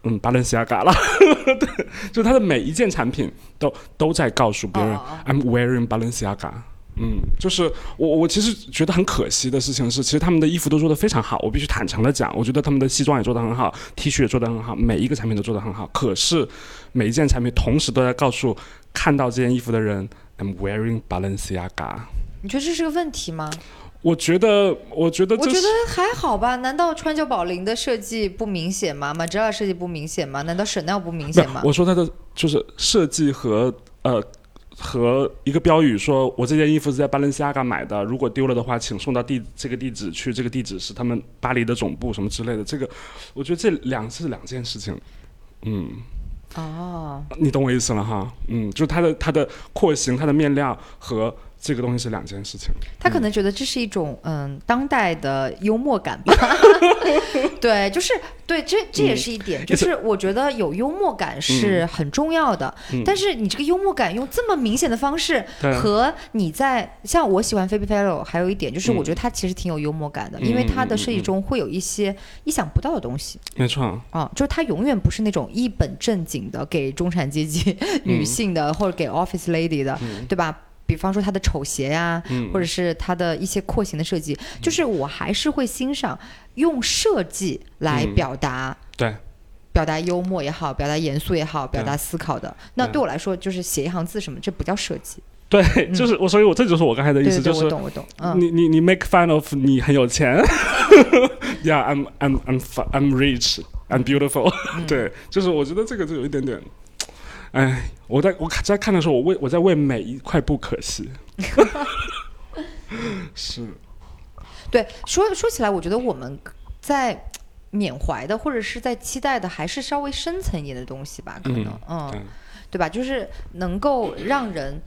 嗯，巴伦西亚嘎了，对，就他的每一件产品都都在告诉别人、哦哦 i m wearing Balenciaga。嗯，就是我我其实觉得很可惜的事情是，其实他们的衣服都做得非常好，我必须坦诚的讲，我觉得他们的西装也做得很好，T 恤也做得很好，每一个产品都做得很好。可是每一件产品同时都在告诉看到这件衣服的人，I'm wearing Balenciaga。你觉得这是个问题吗？我觉得，我觉得我觉得还好吧。难道川久保玲的设计不明显吗？Margiela 设计不明显吗？难道 Chanel 不明显吗？我说它的就是设计和呃和一个标语说，我这件衣服是在巴伦西亚嘎买的，如果丢了的话，请送到地这个地址去，这个地址是他们巴黎的总部什么之类的。这个我觉得这两是两件事情。嗯，哦，你懂我意思了哈。嗯，就是它的它的廓形、它的面料和这个东西是两件事情。他可能觉得这是一种嗯当代的幽默感吧。对，就是对，这这也是一点，就是我觉得有幽默感是很重要的。嗯但是你这个幽默感用这么明显的方式，和你在像我喜欢 Phoebe Philo，还有一点就是嗯我觉得他其实挺有幽默感的，嗯因为他的嗯设计嗯中会有一些意想不到的东西。没错，啊，就是他永远不是那种一本正经的给中产阶级女性的，或者给 office lady 的，对吧？比方说他的丑鞋呀、嗯。或者是他的一些廓形的设计，就是我还是会欣赏用设计来嗯表达。对，表达幽默也好，表达严肃也好，表达思考的，那对对我来说就是写一行字什么，这不叫设计。对，就是我，所以我这就是我刚才的意思，就是我懂我懂，嗯，你你你 make fun of 你很有钱，Yeah, I'm I'm I'm I'm rich, I'm beautiful 对，就是我觉得这个就有一点点，哎，我在我在看的时候，我为我在为每一块布可惜。是，对，说说起来，我觉得我们在缅怀的或者是在期待的，还是稍微深层一点的东西吧，可能，嗯，对对吧？就是能够让人，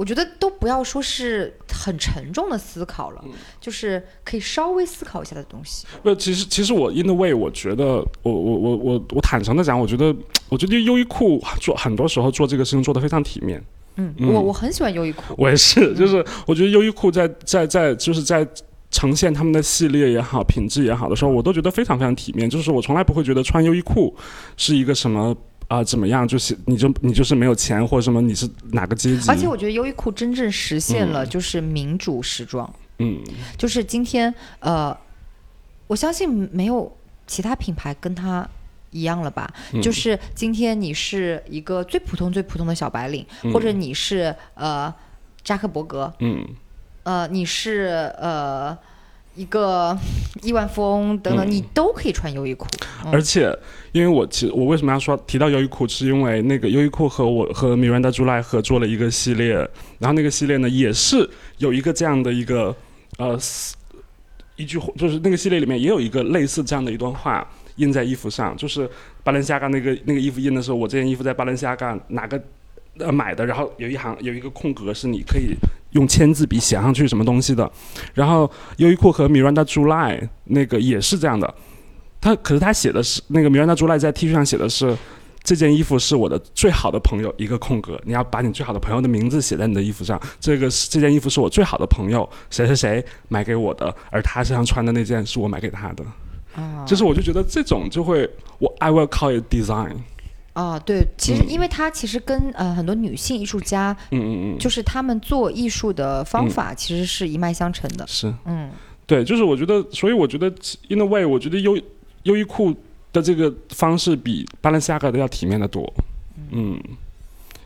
我觉得都不要说是很沉重的思考了，就是可以稍微思考一下的东西。不，其实其实我 in the way，我觉得我我我我我坦诚的讲，我觉得我觉得优衣库做很多时候做这个事情做得非常体面。嗯，嗯我我很喜欢优衣库，我也是，就是我觉得优衣库在在在就是在呈现他们的系列也好，品质也好的时候，我都觉得非常非常体面。就是我从来不会觉得穿优衣库是一个什么啊、怎么样，就是你就你就是没有钱或者什么，你是哪个阶级？而且我觉得优衣库真正实现了嗯就是民主时装，嗯就是今天呃，我相信没有其他品牌跟它一样了吧？嗯就是今天你是一个最普通最普通的小白领，嗯或者你是呃扎克伯格，嗯呃你是呃一个亿万富翁等等，嗯你都可以穿优衣库。嗯而且，因为我其实我为什么要说提到优衣库，是因为那个优衣库和我和米兰达朱赖合作了一个系列，然后那个系列呢也是有一个这样的一个呃一句话，就是那个系列里面也有一个类似这样的一段话印在衣服上，就是巴伦西亚干那个那个衣服印的时候，我这件衣服在巴伦西亚干哪个呃买的，然后有一行有一个空格是你可以用签字笔写上去什么东西的，然后优衣库和 Miranda July 那个也是这样的。他可是他写的是那个 Miranda July 在 T 恤上写的是这件衣服是我的最好的朋友一个空格，你要把你最好的朋友的名字写在你的衣服上。这个是这件衣服是我最好的朋友谁谁谁买给我的，而他身上穿的那件是我买给他的。啊就是我就觉得这种就会我 I will call it design。啊，对，其实嗯因为它其实跟呃很多女性艺术家，嗯嗯嗯，就是他们做艺术的方法其实是一脉相承的。是嗯，对，就是我觉得，所以我觉得 in a way，我觉得优优衣库的这个方式比巴伦西亚嘎的要体面的多。嗯，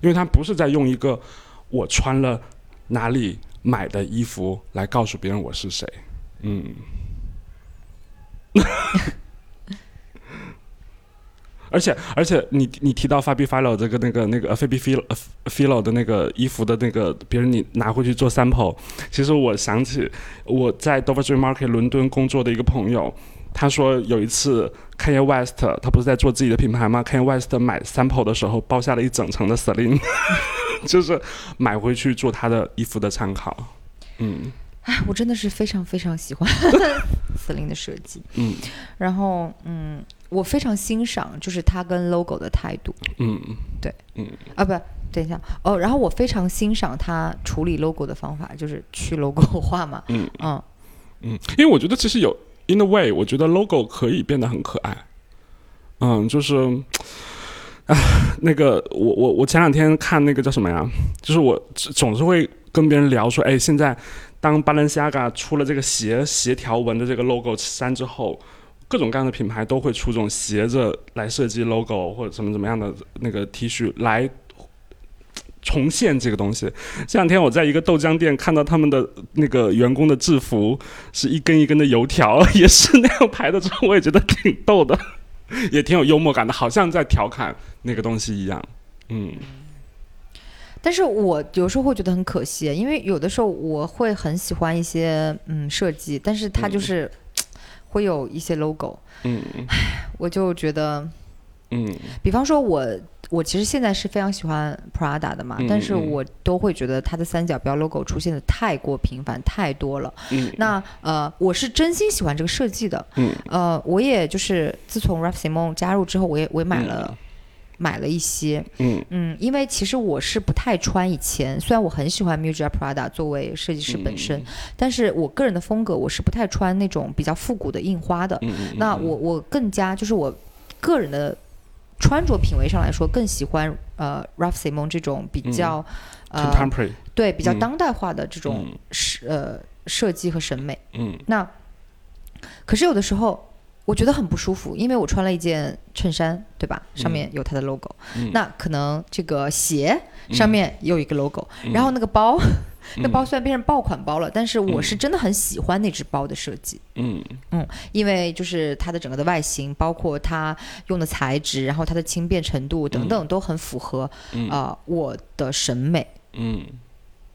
因为他不是在用一个我穿了哪里买的衣服来告诉别人我是谁。嗯。而且而且你你提到 Fabi Filo 这个那个那个 Fabi Philo Philo 的那个衣服的那个别人你拿回去做 sample，其实我想起我在 Dover Street Market 伦敦工作的一个朋友，他说有一次 Kanye West 他不是在做自己的品牌吗？Kanye West 买 sample 的时候包下了一整层的 Celine，就是买回去做他的衣服的参考。嗯哎，我真的是非常非常喜欢 司令的设计，嗯。然后嗯，我非常欣赏就是他跟 logo 的态度。嗯。对，嗯。啊，不，等一下。哦，然后我非常欣赏他处理 logo 的方法，就是去 logo 化嘛，嗯。嗯。嗯，因为我觉得其实有 in a way，我觉得 logo 可以变得很可爱。嗯，就是，啊，那个我我我前两天看那个叫什么呀？就是我总是会跟别人聊说，哎，现在当 Balenciaga 出了这个斜斜条纹的这个 logo 衫之后，各种各样的品牌都会出这种斜着来设计 logo 或者怎么怎么样的那个 T 恤来重现这个东西。这两天我在一个豆浆店看到他们的那个员工的制服是一根一根的油条，也是那样排的，之后我也觉得挺逗的，也挺有幽默感的，好像在调侃那个东西一样。嗯但是我有时候会觉得很可惜，因为有的时候我会很喜欢一些嗯设计，但是它就是、会有一些 logo，嗯。我就觉得，嗯。比方说我我其实现在是非常喜欢 Prada 的嘛，嗯但是嗯我都会觉得它的三角标 logo 出现的太过频繁太多了。嗯。那呃，我是真心喜欢这个设计的，嗯。呃，我也就是自从 Ralph Simon 加入之后，我也我也买了。买了一些，嗯。嗯，因为其实我是不太穿以前，虽然我很喜欢 Mugler Prada 作为设计师本身，但是我个人的风格我是不太穿那种比较复古的印花的。嗯那我我更加就是我个人的穿着品味上来说，更喜欢呃 Ralph Simon 这种比较、呃对比较嗯。当代化的这种呃设计和审美。嗯。那可是有的时候我觉得很不舒服，因为我穿了一件衬衫，对吧？上面有它的 logo，、嗯。那可能这个鞋上面也有一个 logo，、嗯。然后那个包，那嗯包虽然变成爆款包了，但是我是真的很喜欢那只包的设计。嗯。嗯因为就是它的整个的外形，包括它用的材质，然后它的轻便程度等等，都很符合嗯。啊、我的审美，嗯。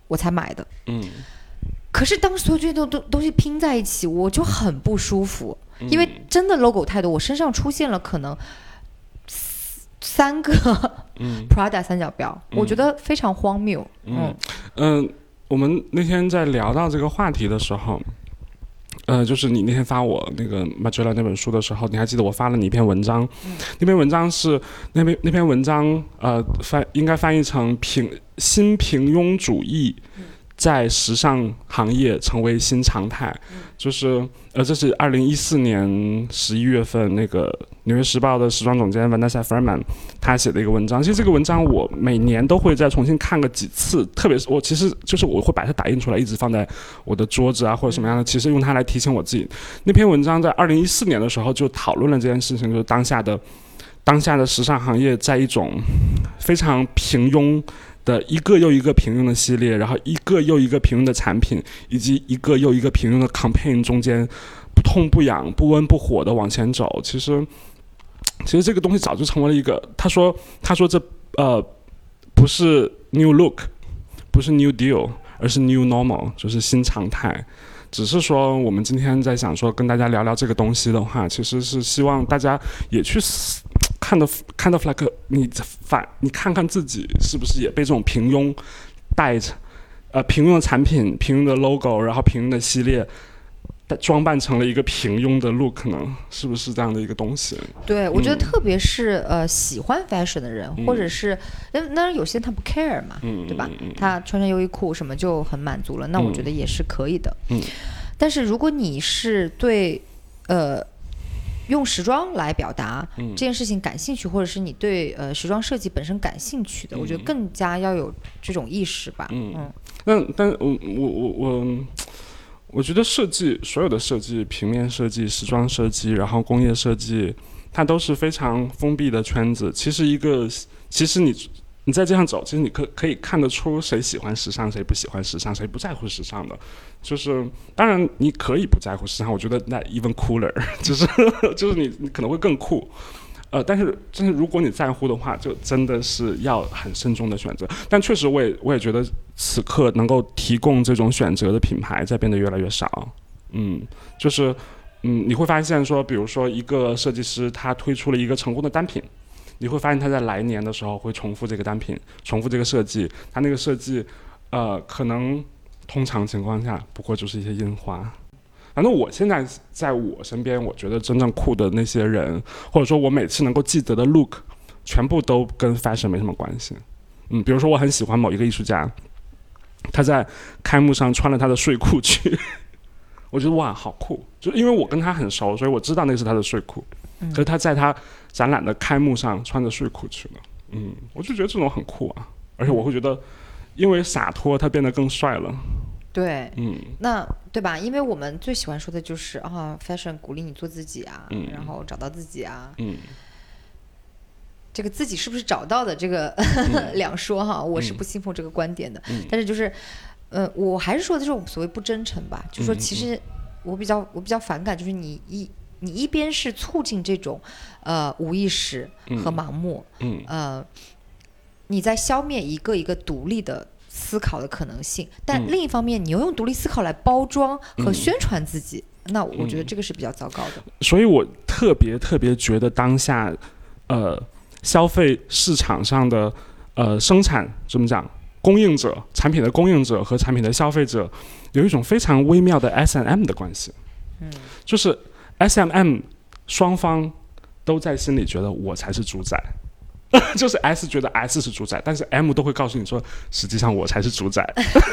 我才买的。嗯可是当所有这些东东东西拼在一起，我就很不舒服，嗯。因为真的 logo 太多，我身上出现了可能三三个嗯。Prada 三角标，我觉得非常荒谬。嗯。嗯，我们那天在聊到这个话题的时候。呃，就是你那天发我那个 Magella 那本书的时候，你还记得我发了你一篇文章？那篇文章是那篇那篇文章，呃，翻应该翻译成平新平庸主义在时尚行业成为新常态。就是呃，这是二零一四年十一月份那个《纽约时报》的时装总监 Vanessa f e r m a n 他写的一个文章。其实这个文章我每年都会再重新看个几次，特别是我其实就是我会把它打印出来，一直放在我的桌子啊或者什么样的，其实用它来提醒我自己。那篇文章在二零一四年的时候就讨论了这件事情，就是当下的当下的时尚行业在一种非常平庸。的一个又一个平庸的系列，然后一个又一个平庸的产品，以及一个又一个平庸的 campaign 中间不痛不痒、不温不火的往前走。其实，其实这个东西早就成为了一个，他说，他说这呃不是 new look，不是 new deal，而是 new normal，就是新常态。只是说，我们今天在想说跟大家聊聊这个东西的话，其实是希望大家也去思看到看到 like 你反你看看自己是不是也被这种平庸带着，呃平庸的产品、平庸的 logo，然后平庸的系列。装扮成了一个平庸的 look 呢，是不是这样的一个东西？对，我觉得嗯特别是呃喜欢 fashion 的人，或者是那当然有些人他不 care 嘛，嗯，对吧他穿穿优衣库什么就很满足了，那我觉得也是可以的。嗯但是如果你是对呃用时装来表达嗯这件事情感兴趣，或者是你对呃时装设计本身感兴趣的，我觉得嗯更加要有这种意识吧。嗯嗯但但我我我我，我觉得设计所有的设计，平面设计、时装设计，然后工业设计，它都是非常封闭的圈子。其实一个，其实你你在街上走，其实你可可以看得出谁喜欢时尚，谁不喜欢时尚，谁不在乎时尚的。就是当然你可以不在乎时尚，我觉得那 even cooler，就是就是你你可能会更酷。呃，但是但是如果你在乎的话，就真的是要很慎重的选择。但确实，我也我也觉得此刻能够提供这种选择的品牌在变得越来越少。嗯，就是嗯，你会发现说，比如说一个设计师他推出了一个成功的单品，你会发现他在来年的时候会重复这个单品，重复这个设计，他那个设计，呃，可能通常情况下不过就是一些印花。反正我现在在我身边，我觉得真正酷的那些人，或者说我每次能够记得的 look，全部都跟 fashion 没什么关系。嗯，比如说我很喜欢某一个艺术家，他在开幕上穿了他的睡裤去，我觉得哇好酷，就因为我跟他很熟，所以我知道那是他的睡裤。可是他在他展览的开幕上穿着睡裤去了，嗯，我就觉得这种很酷啊，而且我会觉得，因为洒脱，他变得更帅了。对，嗯。那对吧？因为我们最喜欢说的就是啊，fashion 鼓励你做自己啊，嗯。然后找到自己啊。嗯。这个自己是不是找到的？这个 两说哈，我是不信奉这个观点的。嗯。但是就是，呃，我还是说的这种所谓不真诚吧，就说嗯其实我比较我比较反感，就是你一你一边是促进这种呃无意识和嗯盲目，嗯。呃，你在消灭一个一个独立的思考的可能性，但嗯。另一方面，你又用独立思考来包装和嗯。宣传自己，那我觉得嗯。这个是比较糟糕的。所以我特别特别觉得当下，呃，消费市场上的呃生产怎么讲，供应者、产品的供应者和产品的消费者有一种非常微妙的 S and M 的关系。嗯，就是 S M M 双方都在心里觉得我才是主宰。就是 S 觉得 S 是主宰，但是 M 都会告诉你说，实际上我才是主宰。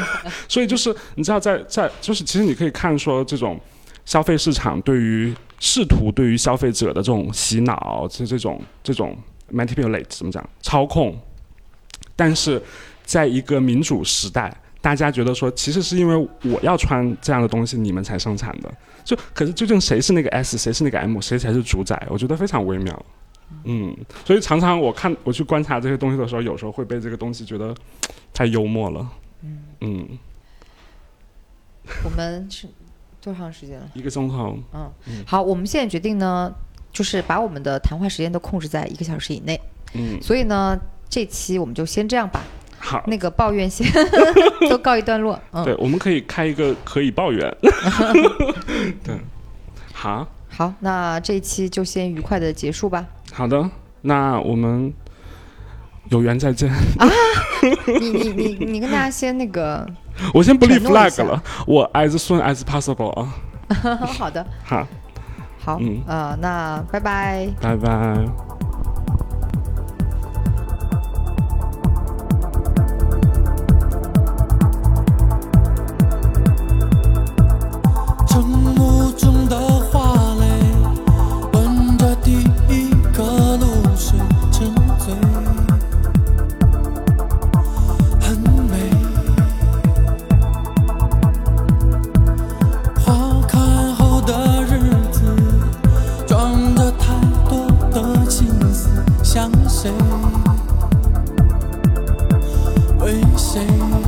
所以就是你知道在，在就是其实你可以看说这种消费市场对于试图对于消费者的这种洗脑，这这种这种 manipulate 怎么讲操控，但是在一个民主时代，大家觉得说其实是因为我要穿这样的东西，你们才生产的。就可是究竟谁是那个 S，谁是那个 M，谁才是主宰？我觉得非常微妙。嗯，所以常常我看我去观察这些东西的时候，有时候会被这个东西觉得 太幽默了。嗯我们是多长时间了？一个钟头，嗯嗯，好，我们现在决定呢，就是把我们的谈话时间都控制在一个小时以内。嗯，所以呢，这期我们就先这样吧，好，那个抱怨先 都告一段落。嗯，对，我们可以开一个可以抱怨。对，好，好，那这一期就先愉快的结束吧。好的，那我们有缘再见。你你你你跟大家先那个，我先不立 flag 了，我 as soon as possible 啊。好的，好，好，嗯呃，那拜拜。拜拜。谁？为谁？